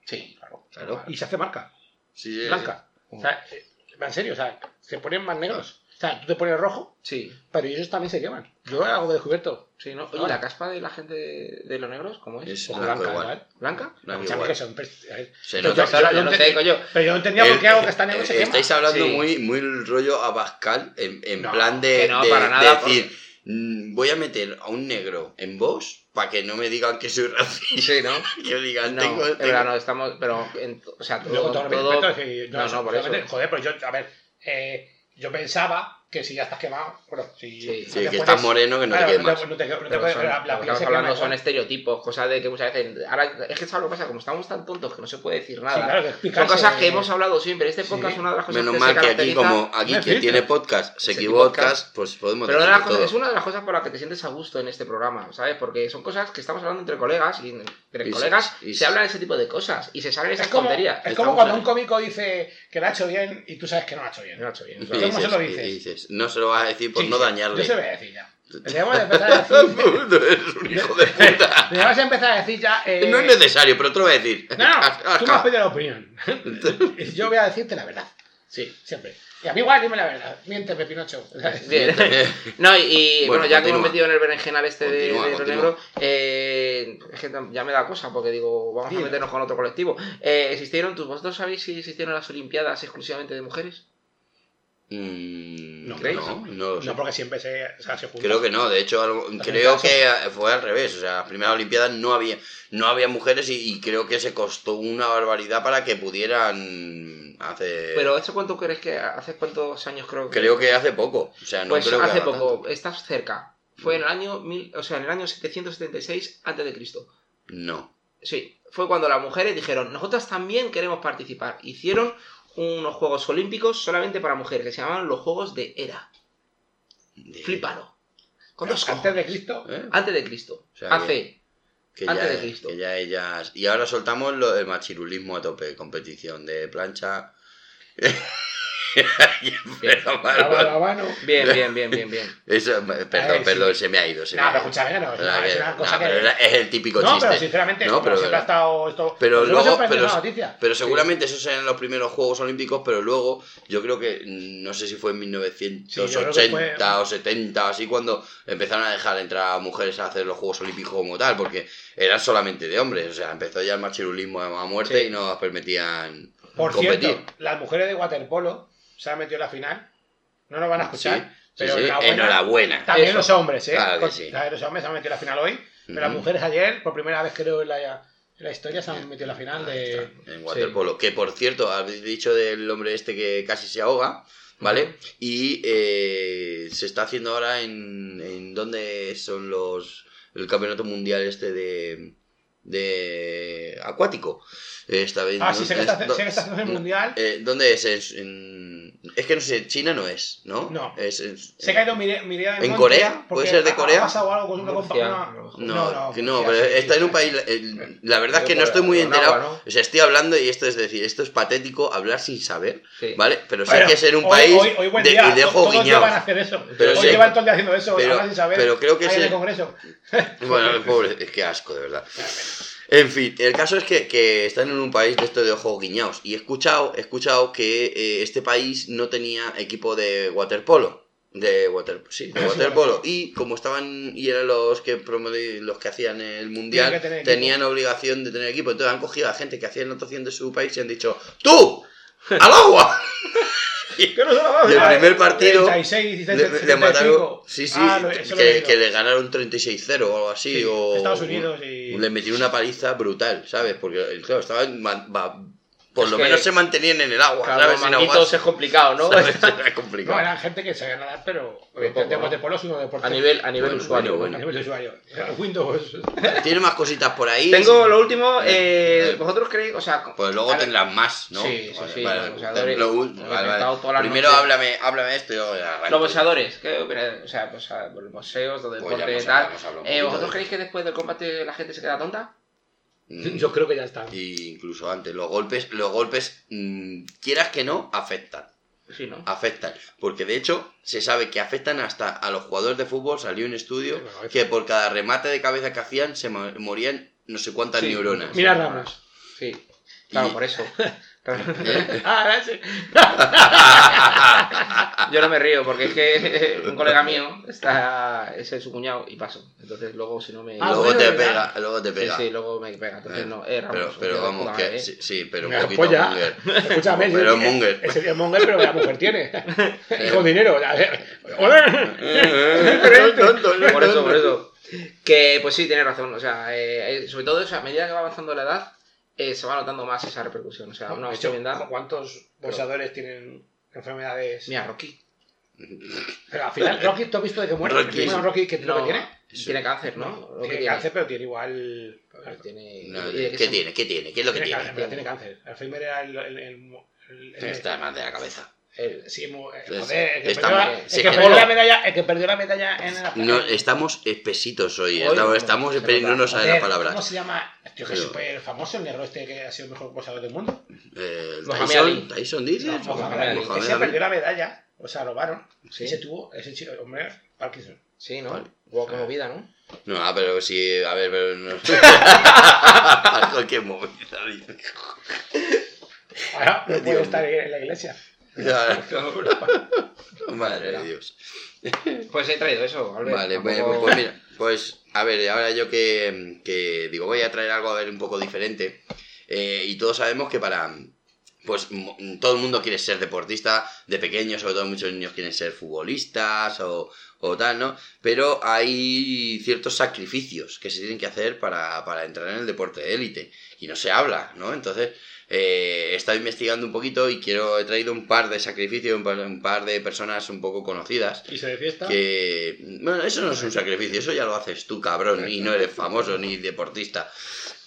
[SPEAKER 2] Sí, claro.
[SPEAKER 1] Claro.
[SPEAKER 3] Y se hace marca,
[SPEAKER 1] Sí,
[SPEAKER 3] blanca. O sea, eh, en serio, o sea, se ponen más negros. O sea, tú te pones rojo,
[SPEAKER 2] Sí,
[SPEAKER 3] pero ellos también se queman. Yo hago de descubierto.
[SPEAKER 2] sí, ¿no? Oye. ¿la caspa de la gente de, de los negros cómo es?
[SPEAKER 1] Es
[SPEAKER 3] O
[SPEAKER 1] blanco
[SPEAKER 3] blanca,
[SPEAKER 1] igual.
[SPEAKER 2] ¿Blanca?
[SPEAKER 1] Igual.
[SPEAKER 3] que son a ver,
[SPEAKER 1] Se
[SPEAKER 3] Yo-
[SPEAKER 1] nota.
[SPEAKER 3] yo-
[SPEAKER 2] Ahora,
[SPEAKER 3] yo
[SPEAKER 2] ya no sé, coño.
[SPEAKER 3] Pero yo no entendía por
[SPEAKER 1] El-
[SPEAKER 3] qué algo que está negro
[SPEAKER 1] eh,
[SPEAKER 3] se quema.
[SPEAKER 1] Estáis hablando
[SPEAKER 2] Sí.
[SPEAKER 1] muy, muy rollo Abascal, en, en
[SPEAKER 3] No,
[SPEAKER 1] plan de,
[SPEAKER 2] que no,
[SPEAKER 1] de-
[SPEAKER 2] para
[SPEAKER 1] de
[SPEAKER 2] nada,
[SPEAKER 1] decir, voy a meter a un negro en vos para que no me digan que soy racista.
[SPEAKER 2] Sí, ¿no?
[SPEAKER 1] Que digan,
[SPEAKER 2] No,
[SPEAKER 1] tengo,
[SPEAKER 2] es
[SPEAKER 1] tengo-
[SPEAKER 2] verdad, no, estamos, pero, en- o sea, todo,
[SPEAKER 3] Luego, todo
[SPEAKER 2] todo-
[SPEAKER 3] respeto, yo
[SPEAKER 2] no, no, por eso.
[SPEAKER 3] Joder, pero yo, a ver, eh, yo pensaba que si ya estás quemado, bueno, si.
[SPEAKER 2] Sí.
[SPEAKER 3] no
[SPEAKER 1] Sí,
[SPEAKER 3] te
[SPEAKER 1] que
[SPEAKER 3] puedes-
[SPEAKER 1] estás moreno que no
[SPEAKER 3] claro,
[SPEAKER 1] te quedes
[SPEAKER 3] no no te- no te
[SPEAKER 2] son-
[SPEAKER 3] la- la
[SPEAKER 2] lo que
[SPEAKER 3] piel
[SPEAKER 2] estamos hablando son estereotipos, cosas de que muchas veces. Ahora, es que sabes lo que pasa, como estamos tan tontos que no se puede decir nada.
[SPEAKER 3] Sí, claro, que
[SPEAKER 2] son cosas que hemos hablado siempre. Este
[SPEAKER 3] Sí.
[SPEAKER 2] podcast es una de las cosas
[SPEAKER 1] Menos
[SPEAKER 2] que
[SPEAKER 1] mal
[SPEAKER 2] se
[SPEAKER 1] que aquí, como aquí quien
[SPEAKER 3] filtro.
[SPEAKER 1] tiene podcast se equivoca, pues podemos
[SPEAKER 2] Pero una de las
[SPEAKER 1] decir
[SPEAKER 2] cosas- es
[SPEAKER 1] todo.
[SPEAKER 2] una de las cosas por las que te sientes a gusto en este programa, ¿sabes? Porque son cosas que estamos hablando entre colegas y entre
[SPEAKER 1] Y
[SPEAKER 2] colegas
[SPEAKER 1] y
[SPEAKER 2] se, hablan ese tipo de cosas y se salen esas
[SPEAKER 3] Es como,
[SPEAKER 2] tonterías.
[SPEAKER 3] es como cuando un cómico dice que lo ha hecho bien y tú sabes que no lo ha hecho bien.
[SPEAKER 2] No lo ha hecho bien,
[SPEAKER 1] Y
[SPEAKER 2] claro.
[SPEAKER 3] ¿Cómo se
[SPEAKER 1] dices,
[SPEAKER 3] lo
[SPEAKER 1] y
[SPEAKER 3] dices?
[SPEAKER 1] dices, no se lo vas a decir por
[SPEAKER 3] Sí,
[SPEAKER 1] no
[SPEAKER 3] sí,
[SPEAKER 1] dañarle.
[SPEAKER 3] Yo se lo voy a decir ya. Debemos de empezar a decir.
[SPEAKER 1] Tú eres un hijo de puta.
[SPEAKER 3] Debemos de empezar a decir ya. eh,
[SPEAKER 1] No es necesario, pero te lo voy a decir.
[SPEAKER 3] No, no, tú me has pedido la opinión. Yo voy a decirte la verdad. Sí, siempre. Y a mí igual, dime la verdad. Miénteme, Pinocho.
[SPEAKER 2] Bien. No, y, bueno,
[SPEAKER 1] Bueno,
[SPEAKER 2] ya que hemos metido en el berenjenal este de,
[SPEAKER 1] Continúa,
[SPEAKER 2] de lo
[SPEAKER 1] continúa.
[SPEAKER 2] negro, eh, es que ya me da cosa porque digo, vamos a meternos con otro colectivo. Eh, ¿Existieron, tú, vosotros sabéis si existieron las Olimpiadas exclusivamente de mujeres?
[SPEAKER 1] Mm,
[SPEAKER 3] ¿No
[SPEAKER 1] no,
[SPEAKER 2] creéis?
[SPEAKER 1] no, lo sé.
[SPEAKER 3] No, porque siempre se, o sea, se juntan.
[SPEAKER 1] Creo que no, de hecho algo- creo
[SPEAKER 3] caso.
[SPEAKER 1] que fue al revés, o sea, las primeras Olimpiadas no había no había mujeres y, y creo que se costó una barbaridad para que pudieran hacer
[SPEAKER 2] Pero ¿eso cuánto crees que hace cuántos años creo que?
[SPEAKER 1] creo que hace poco, o sea, no
[SPEAKER 2] pues
[SPEAKER 1] creo que
[SPEAKER 2] hace poco,
[SPEAKER 1] tanto.
[SPEAKER 2] estás cerca. Fue en el año mil, o sea, en el año 776 antes de Cristo.
[SPEAKER 1] No.
[SPEAKER 2] Sí, fue cuando las mujeres dijeron, nosotras también queremos participar. Hicieron unos Juegos Olímpicos solamente para mujeres, que se llamaban los Juegos de Hera.
[SPEAKER 1] De-
[SPEAKER 2] Flipalo. Con dos
[SPEAKER 3] Antes de. Cristo.
[SPEAKER 1] ¿eh?
[SPEAKER 2] Antes de Cristo.
[SPEAKER 1] O sea,
[SPEAKER 2] Hace.
[SPEAKER 1] que
[SPEAKER 2] antes de Cristo.
[SPEAKER 1] que ya ellas y ahora soltamos lo del machirulismo a tope, competición de plancha.
[SPEAKER 2] Bien, bien, bien, bien, bien.
[SPEAKER 1] Eso, perdón,
[SPEAKER 3] Ay, sí.
[SPEAKER 1] perdón, se me ha ido. Se
[SPEAKER 3] No,
[SPEAKER 1] me ha
[SPEAKER 3] pero
[SPEAKER 1] ido.
[SPEAKER 3] escúchame, no, es una- cosa
[SPEAKER 1] no,
[SPEAKER 3] que-
[SPEAKER 1] es el típico
[SPEAKER 3] No,
[SPEAKER 1] chiste.
[SPEAKER 3] pero sinceramente,
[SPEAKER 1] No, pero-
[SPEAKER 3] siempre ha estado esto.
[SPEAKER 1] Pero luego- pero- seguramente esos eran los primeros Juegos Olímpicos, pero luego yo creo que, no sé si fue en 1980
[SPEAKER 3] Sí, yo creo que fue-
[SPEAKER 1] o 70 así, cuando empezaron a dejar entrar a mujeres a hacer los Juegos Olímpicos como tal, porque eran solamente de hombres, o sea, empezó ya el machirulismo a muerte
[SPEAKER 2] Sí.
[SPEAKER 1] y no nos permitían
[SPEAKER 3] Por
[SPEAKER 1] competir.
[SPEAKER 3] cierto, las mujeres de waterpolo se han metido en la final. No nos van a escuchar.
[SPEAKER 1] Sí,
[SPEAKER 3] pero
[SPEAKER 1] sí,
[SPEAKER 3] enhorabuena.
[SPEAKER 1] enhorabuena.
[SPEAKER 3] También
[SPEAKER 2] Eso.
[SPEAKER 3] los hombres, ¿eh?
[SPEAKER 1] Claro que
[SPEAKER 3] Con-
[SPEAKER 1] sí.
[SPEAKER 3] También los hombres se han metido en la final hoy. Pero las mujeres ayer, por primera vez creo en la, en la historia, se han metido en la final de.
[SPEAKER 1] en waterpolo. Que por cierto, habéis dicho del hombre este que casi se ahoga, ¿vale? Y eh, se está haciendo ahora en, en dónde son los el campeonato mundial este de de acuático. Esta vez
[SPEAKER 3] Ah, sí, sé que
[SPEAKER 1] es-
[SPEAKER 3] está,
[SPEAKER 1] do-
[SPEAKER 3] sé que está haciendo el mundial.
[SPEAKER 1] eh, ¿Dónde es? Es, en- es que no sé, China no es, ¿no?
[SPEAKER 3] No.
[SPEAKER 1] Es, es-
[SPEAKER 3] que ha Mireia del
[SPEAKER 1] ¿En Corea? ¿Puede ser de Corea?
[SPEAKER 3] Ha pasado algo con una
[SPEAKER 2] Murcia,
[SPEAKER 3] compañía.
[SPEAKER 2] a lo mejor.
[SPEAKER 1] No, no,
[SPEAKER 3] Murcia,
[SPEAKER 1] pero
[SPEAKER 3] sí,
[SPEAKER 1] está
[SPEAKER 3] sí,
[SPEAKER 1] en un país. eh, La verdad es que no estoy muy enterado.
[SPEAKER 2] agua, ¿no?
[SPEAKER 1] O sea, estoy hablando y esto es decir, esto es patético hablar sin saber,
[SPEAKER 2] Sí.
[SPEAKER 1] ¿vale? Pero sé
[SPEAKER 3] Bueno,
[SPEAKER 1] que es en un
[SPEAKER 3] hoy-
[SPEAKER 1] país
[SPEAKER 3] hoy, hoy buen día,
[SPEAKER 1] de
[SPEAKER 3] todos llevan a hacer eso.
[SPEAKER 1] Pero
[SPEAKER 3] hoy
[SPEAKER 1] sí.
[SPEAKER 3] llevan todo el día haciendo eso,
[SPEAKER 1] Pero-
[SPEAKER 3] sin saber.
[SPEAKER 1] pero creo que
[SPEAKER 3] ahí en
[SPEAKER 1] ese-
[SPEAKER 3] el Congreso.
[SPEAKER 1] Bueno, pobre, es que asco, de verdad. En fin, el caso es que, que están en un país de esto de ojos guiñados. Y he escuchado, he escuchado que eh, este país no tenía equipo de waterpolo. De water, sí, de
[SPEAKER 3] Sí,
[SPEAKER 1] waterpolo. Y como estaban y eran los que los que hacían el mundial, tenían obligación de tener equipo. Entonces han cogido a gente que hacía natación de su país y han dicho, ¡Tú! ¡Al agua!
[SPEAKER 3] Que no se lo va a
[SPEAKER 1] Y el primer partido
[SPEAKER 3] 36,
[SPEAKER 1] Le, le
[SPEAKER 3] 75.
[SPEAKER 1] mataron. Sí, sí,
[SPEAKER 3] Ah,
[SPEAKER 1] que, le ganaron 36-0 o algo así.
[SPEAKER 3] Sí,
[SPEAKER 1] o,
[SPEAKER 3] Estados Unidos y-
[SPEAKER 1] Le metieron una paliza brutal, ¿sabes? Porque, claro, estaban. Por
[SPEAKER 2] Es
[SPEAKER 1] lo menos se mantenían en el agua,
[SPEAKER 2] Claro,
[SPEAKER 1] ¿sabes?
[SPEAKER 2] es complicado, ¿no?
[SPEAKER 1] ¿sabes? Era
[SPEAKER 3] No,
[SPEAKER 1] complicado.
[SPEAKER 3] eran gente que sabía nadar, pero de
[SPEAKER 2] ¿no?
[SPEAKER 3] es uno deporte.
[SPEAKER 2] A nivel, a nivel
[SPEAKER 1] Bueno,
[SPEAKER 2] usuario.
[SPEAKER 1] bueno,
[SPEAKER 3] A nivel de usuario. Windows.
[SPEAKER 1] Tiene más cositas por ahí.
[SPEAKER 2] Tengo lo último, eh,
[SPEAKER 1] Eh.
[SPEAKER 2] ¿vosotros creéis? O sea,
[SPEAKER 1] Pues luego
[SPEAKER 2] ver,
[SPEAKER 1] tendrás más, ¿no?
[SPEAKER 2] Sí, sí,
[SPEAKER 1] Vale,
[SPEAKER 2] sí,
[SPEAKER 1] vale,
[SPEAKER 2] los boxeadores,
[SPEAKER 1] lo- vale, Primero háblame, háblame esto y yo.
[SPEAKER 2] Los boxeadores. O sea, pues, los boxeos, los
[SPEAKER 1] Pues
[SPEAKER 2] deportes y tal. Eh, ¿Vosotros creéis que después del combate la gente se queda tonta?
[SPEAKER 1] Mm.
[SPEAKER 3] Yo creo que ya está.
[SPEAKER 1] Y incluso antes, los golpes, los golpes, mm, quieras que no, afectan.
[SPEAKER 2] Sí, ¿no?
[SPEAKER 1] afectan. Porque de hecho, se sabe que afectan hasta a los jugadores de fútbol. Salió un estudio que por cada remate de cabeza que hacían se mo- morían no sé cuántas
[SPEAKER 2] Sí.
[SPEAKER 1] neuronas.
[SPEAKER 3] Mira Ramos.
[SPEAKER 2] Sí. Claro,
[SPEAKER 1] Y-
[SPEAKER 2] por eso.
[SPEAKER 3] Sí.
[SPEAKER 2] Yo no me río porque es que un colega mío está ese es su cuñado y paso. Entonces luego si no me
[SPEAKER 3] Ah,
[SPEAKER 1] luego te
[SPEAKER 3] ¿verdad?
[SPEAKER 1] pega, luego te
[SPEAKER 2] sí,
[SPEAKER 1] pega.
[SPEAKER 2] sí, luego me pega. Entonces
[SPEAKER 1] Eh,
[SPEAKER 2] no, eh, Ramos,
[SPEAKER 1] pero, vamos,
[SPEAKER 2] puta
[SPEAKER 1] que
[SPEAKER 2] ¿eh?
[SPEAKER 1] sí, sí, pero un
[SPEAKER 3] Mira,
[SPEAKER 1] poquito
[SPEAKER 3] polla.
[SPEAKER 1] monger.
[SPEAKER 3] Escúchame,
[SPEAKER 1] Pero es monger.
[SPEAKER 3] Ese tío es monger, pero la mujer tiene. y con dinero.
[SPEAKER 2] Por eso, por eso. Que pues sí, tiene razón. O sea, eh, sobre todo eso, a medida que va avanzando la edad, eh, se va notando más esa repercusión. O sea, una enfermedad.
[SPEAKER 3] ¿cuántos boxeadores tienen enfermedades?
[SPEAKER 2] Mira, Rocky.
[SPEAKER 3] Pero al final, Rocky, ¿tú has visto de que muere?
[SPEAKER 1] Rocky.
[SPEAKER 3] Bueno, Rocky, ¿qué
[SPEAKER 2] No,
[SPEAKER 3] lo que tiene?
[SPEAKER 2] tiene cáncer, ¿no?
[SPEAKER 3] No,
[SPEAKER 2] Rocky
[SPEAKER 3] tiene cáncer, pero tiene igual.
[SPEAKER 2] Tiene,
[SPEAKER 1] No, ¿Qué tiene? ¿Qué tiene? ¿Qué es lo que
[SPEAKER 3] Tiene
[SPEAKER 1] tiene?
[SPEAKER 3] cáncer, pero tiene cáncer. Alzheimer era el. el, el, el- el-
[SPEAKER 1] Está más de la cabeza.
[SPEAKER 2] El-
[SPEAKER 3] que, perdió, la, la medalla, la en la
[SPEAKER 1] No, estamos espesitos hoy.
[SPEAKER 2] Hoy,
[SPEAKER 1] estamos
[SPEAKER 2] no,
[SPEAKER 1] estamos
[SPEAKER 2] se
[SPEAKER 1] no nos salen
[SPEAKER 3] Joder,
[SPEAKER 1] las palabras.
[SPEAKER 3] ¿Cómo se llama? Tío, que es súper famoso, el negro este que ha sido el mejor boxeador del mundo.
[SPEAKER 1] Eh, Tyson. Tyson dices?
[SPEAKER 3] No,
[SPEAKER 2] Mohamed
[SPEAKER 3] Mohamed
[SPEAKER 2] Ali.
[SPEAKER 3] perdió la medalla, o sea, robaron.
[SPEAKER 2] Sí.
[SPEAKER 3] Ese tuvo, ese chico, hombre, Parkinson.
[SPEAKER 2] Sí, ¿no?
[SPEAKER 1] Vale.
[SPEAKER 2] Guau, qué movida, ¿no?
[SPEAKER 1] No, ah, pero sí, a ver, pero no. Qué movida.
[SPEAKER 3] Ahora no puede estar en la iglesia.
[SPEAKER 1] Ya, Madre de Dios.
[SPEAKER 2] Pues he traído eso, Albert.
[SPEAKER 1] Vale,
[SPEAKER 2] Tampoco-
[SPEAKER 1] pues, pues mira, pues a ver, ahora yo que, que digo, voy a traer algo a ver un poco diferente. eh, y todos sabemos que para. Pues todo el mundo quiere ser deportista de pequeño, sobre todo muchos niños quieren ser futbolistas o, o tal, ¿no? Pero hay ciertos sacrificios que se tienen que hacer para, para entrar en el deporte de élite y no se habla, ¿no? Entonces, eh, he estado investigando un poquito y quiero, he traído un par de sacrificios, un par, un par de personas un poco conocidas
[SPEAKER 3] Y se de fiesta.
[SPEAKER 1] que bueno eso no es un sacrificio eso ya lo haces tú cabrón y no eres famoso ni deportista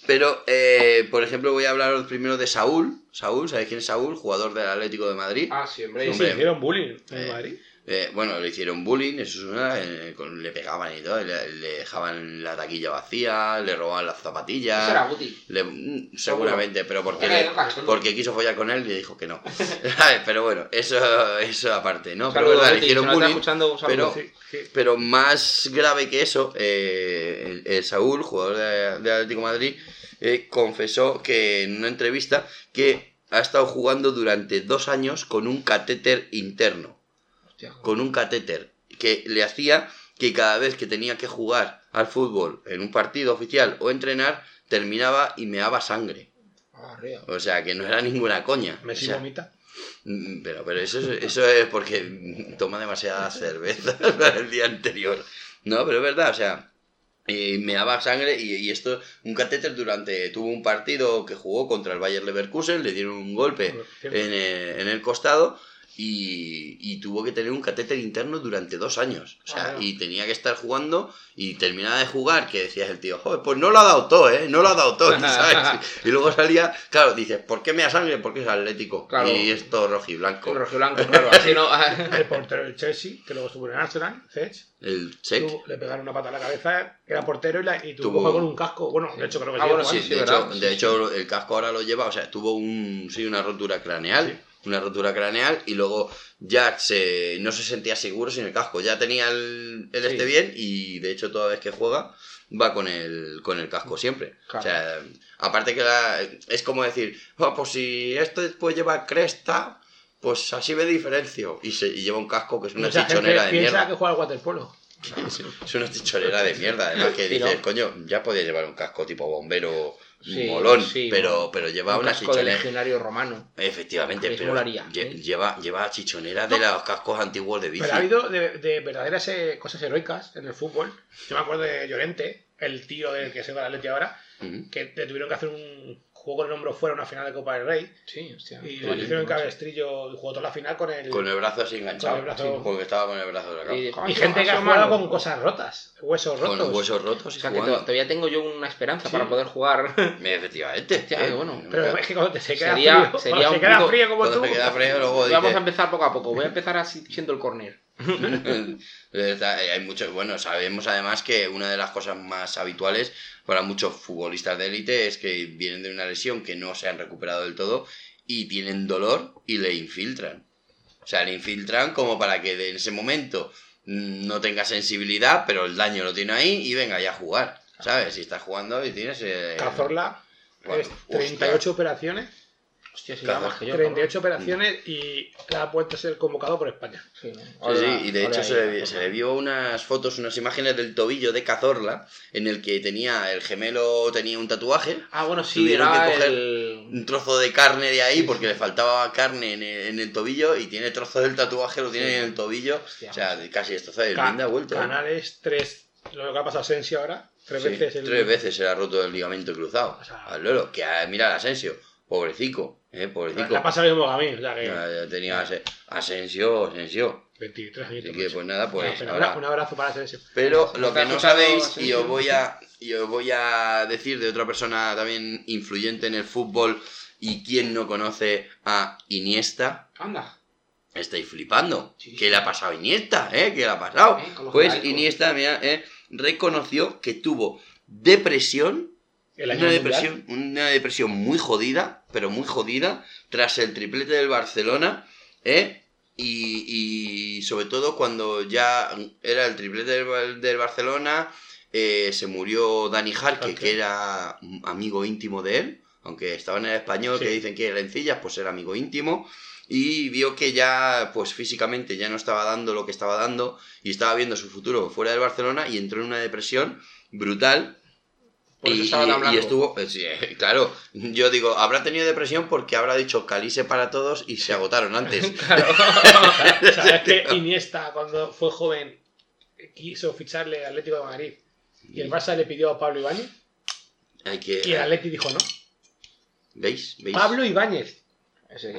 [SPEAKER 1] pero eh, por ejemplo voy a hablaros primero de Saúl Saúl ¿sabéis quién es Saúl? jugador del Atlético de Madrid
[SPEAKER 2] Ah, sí, hombre.
[SPEAKER 3] Sí,
[SPEAKER 1] hombre.
[SPEAKER 3] hicieron bullying en
[SPEAKER 1] Eh,
[SPEAKER 3] Madrid.
[SPEAKER 1] Eh, bueno le hicieron bullying eso es una eh, con- le pegaban y todo le, le dejaban la taquilla vacía le robaban las zapatillas
[SPEAKER 2] Ese era Guti.
[SPEAKER 1] le- mm, seguramente pero porque le- porque quiso follar con él y le dijo que no pero bueno eso eso aparte no pero verdad, le hicieron bullying pero-
[SPEAKER 3] Sí, sí.
[SPEAKER 1] pero más grave que eso, eh, el, el Saúl, jugador de, de Atlético de Madrid, eh, confesó que en una entrevista que ha estado jugando durante dos años con un catéter interno. Con un catéter que le hacía que cada vez que tenía que jugar al fútbol en un partido oficial o entrenar, terminaba y meaba sangre.
[SPEAKER 2] Ah.
[SPEAKER 1] O sea, que no era ninguna coña. O
[SPEAKER 3] Messi
[SPEAKER 1] sea,
[SPEAKER 3] vomita.
[SPEAKER 1] Mm, Pero, pero eso, es, eso es porque toma demasiada cerveza el día anterior. No, pero es verdad, o sea, eh, me daba sangre y, y esto, un catéter durante, tuvo un partido que jugó contra el Bayer Leverkusen, le dieron un golpe en el, en el costado y, y tuvo que tener un catéter interno durante dos años. O sea,
[SPEAKER 3] Ah,
[SPEAKER 1] y tenía que estar jugando y terminaba de jugar, que decías el tío, joder, pues no lo ha dado todo, ¿eh? No lo ha dado todo, ¿sabes? Y luego salía, claro, dices, ¿por qué me da sangre? Porque es atlético.
[SPEAKER 2] Claro.
[SPEAKER 1] Y esto rojiblanco.
[SPEAKER 2] Con rojo y blanco, claro. Así no.
[SPEAKER 3] El portero del Chelsea, que luego estuvo en el Arsenal,
[SPEAKER 1] El check.
[SPEAKER 3] tuvo- le pegaron una pata en la cabeza, era portero y, la, y tuvo,
[SPEAKER 1] Tuvo-
[SPEAKER 3] que jugar con un casco. Bueno, de hecho creo que
[SPEAKER 2] Ah,
[SPEAKER 3] sí,
[SPEAKER 2] bueno.
[SPEAKER 1] Sí,
[SPEAKER 2] sí,
[SPEAKER 1] de, hecho, de hecho, el casco ahora lo lleva, o sea, tuvo un, sí, una rotura craneal, una rotura craneal, y luego ya se, no se sentía seguro sin el casco. Ya tenía el, el
[SPEAKER 2] Sí.
[SPEAKER 1] este bien, y de hecho, toda vez que juega, va con el, con el casco siempre.
[SPEAKER 2] Claro.
[SPEAKER 1] O sea, aparte que la- es como decir, "Oh, pues si este puede llevar cresta, pues así me diferencio. Y, se, y lleva un casco que es una
[SPEAKER 3] Mucha gente
[SPEAKER 1] chichonera de
[SPEAKER 3] piensa
[SPEAKER 1] mierda.
[SPEAKER 3] que juega al waterpolo.
[SPEAKER 1] Es una chichonera de mierda, además que dices,
[SPEAKER 2] ¿no?
[SPEAKER 1] coño, ya podía llevar un casco tipo bombero
[SPEAKER 2] Sí,
[SPEAKER 1] molón,
[SPEAKER 2] sí,
[SPEAKER 1] pero, pero lleva
[SPEAKER 2] un
[SPEAKER 1] una
[SPEAKER 2] casco de
[SPEAKER 1] chichonera.
[SPEAKER 2] legionario romano.
[SPEAKER 1] Efectivamente, pero
[SPEAKER 2] molaría, ¿eh?
[SPEAKER 1] lleva, lleva chichonera de los cascos antiguos de bici.
[SPEAKER 3] Pero ha habido de, de verdaderas eh, cosas heroicas en el fútbol. Yo me acuerdo de Llorente, el tío del que se va al Atleti ahora,
[SPEAKER 1] Ujú.
[SPEAKER 3] que le tuvieron que hacer un juego con el hombro fuera una final de Copa del Rey.
[SPEAKER 2] Sí, hostia.
[SPEAKER 3] Y le hicieron cabestrillo y jugó toda la final con el.
[SPEAKER 1] Con el brazo así enganchado,
[SPEAKER 3] Con el brazo-
[SPEAKER 1] sí, porque estaba con el brazo de
[SPEAKER 2] Y dijo,
[SPEAKER 3] Y
[SPEAKER 2] "Ah,
[SPEAKER 3] gente que ha jugado
[SPEAKER 2] mano".
[SPEAKER 3] con cosas rotas, huesos
[SPEAKER 1] Con
[SPEAKER 3] rotos.
[SPEAKER 1] los huesos rotos
[SPEAKER 2] O
[SPEAKER 1] y
[SPEAKER 2] sea que
[SPEAKER 1] jugando.
[SPEAKER 2] to- todavía tengo yo una esperanza
[SPEAKER 1] Sí.
[SPEAKER 2] para poder jugar.
[SPEAKER 1] Efectivamente.
[SPEAKER 2] Hostia,
[SPEAKER 1] ¿eh?
[SPEAKER 2] bueno.
[SPEAKER 3] Pero es que cuando te se queda
[SPEAKER 2] Sería-
[SPEAKER 3] frío,
[SPEAKER 2] sería
[SPEAKER 3] cuando se queda frío como tú.
[SPEAKER 1] te queda frío, luego
[SPEAKER 2] Vamos a empezar poco a poco. Voy a empezar así siendo el corner.
[SPEAKER 1] Hay muchos, bueno, sabemos además que una de las cosas más habituales para muchos futbolistas de élite es que vienen de una lesión que no se han recuperado del todo y tienen dolor y le infiltran. O sea, le infiltran como para que en ese momento mm, no tenga sensibilidad, pero el daño lo tiene ahí y venga ya a jugar. ¿Sabes? Si estás jugando y tienes... eh,
[SPEAKER 3] Cazorla,
[SPEAKER 1] bueno,
[SPEAKER 3] es 38 operaciones.
[SPEAKER 2] Hostia, si
[SPEAKER 1] Claro,
[SPEAKER 2] nada más que yo.
[SPEAKER 3] 38 operaciones y le ha puesto a ser convocado por España.
[SPEAKER 2] Sí, ¿no?
[SPEAKER 1] Sí,
[SPEAKER 2] Ahora-
[SPEAKER 1] sí, y de hecho
[SPEAKER 2] ahí,
[SPEAKER 1] se le,
[SPEAKER 2] la
[SPEAKER 1] se
[SPEAKER 2] cosa.
[SPEAKER 1] le vio unas fotos, unas imágenes del tobillo de Cazorla, en el que tenía, el gemelo tenía un tatuaje,
[SPEAKER 2] Ah, bueno, sí,
[SPEAKER 1] Tuvieron
[SPEAKER 2] era
[SPEAKER 1] que coger
[SPEAKER 2] el...
[SPEAKER 1] un trozo de carne de ahí porque le faltaba carne en el, en el tobillo y tiene trozo del tatuaje, lo tiene
[SPEAKER 2] Sí.
[SPEAKER 1] en el tobillo.
[SPEAKER 2] Hostia.
[SPEAKER 1] O sea, casi esto el
[SPEAKER 3] Ca-
[SPEAKER 1] Linda ha vuelto. ¿eh?
[SPEAKER 3] Canales, tres. Lo que ha pasado a Asensio ahora, tres
[SPEAKER 1] Sí,
[SPEAKER 3] veces. el-
[SPEAKER 1] tres veces se le ha roto el ligamento cruzado.
[SPEAKER 3] O sea-
[SPEAKER 1] al loro. Que ah, mira al Asensio, pobrecico, eh, pobrecico.
[SPEAKER 3] ha pasado lo mismo a mí. O sea que.
[SPEAKER 1] Ya- ya tenía Ase- Asensio, Asensio.
[SPEAKER 3] 23 años.
[SPEAKER 1] Así que pues nada, pues ahora-
[SPEAKER 3] un abrazo para Asensio.
[SPEAKER 1] Pero lo que no sabéis, y os voy a, y os voy a decir de otra persona también influyente en el fútbol, y quien no conoce a Iniesta,
[SPEAKER 2] Anda.
[SPEAKER 1] estáis flipando.
[SPEAKER 2] Sí,
[SPEAKER 1] ¿Qué le ha pasado a Iniesta? ¿Eh? ¿Qué le ha pasado?
[SPEAKER 2] Eh,
[SPEAKER 1] Pues. Iniesta mira, eh, reconoció que tuvo depresión,
[SPEAKER 3] El año
[SPEAKER 1] una
[SPEAKER 3] mundial.
[SPEAKER 1] depresión, una depresión muy jodida, pero muy jodida, tras el triplete del Barcelona, ¿eh? Y, y sobre todo cuando ya era el triplete del, del Barcelona, eh, se murió Dani Jarque, que era amigo íntimo de él, aunque estaba en el español,
[SPEAKER 3] Sí.
[SPEAKER 1] que dicen que era rencillas, pues era amigo íntimo. y vio que ya, pues físicamente ya no estaba dando lo que estaba dando y estaba viendo su futuro fuera del Barcelona y entró en una depresión brutal.
[SPEAKER 2] Por eso
[SPEAKER 1] y,
[SPEAKER 2] estaba tan
[SPEAKER 1] y- y
[SPEAKER 2] blanco.
[SPEAKER 1] estuvo, eh, sí, claro, yo digo, habrá tenido depresión porque habrá dicho calice para todos y se agotaron antes.
[SPEAKER 2] Claro.
[SPEAKER 3] ¿Sabes que Iniesta, cuando fue joven, quiso ficharle al Atlético de Madrid y el Barça le pidió a Pablo Ibáñez
[SPEAKER 1] Hay que,
[SPEAKER 3] y el Atleti dijo no?
[SPEAKER 1] ¿Veis? ¿Veis?
[SPEAKER 3] Pablo Ibáñez. No, es el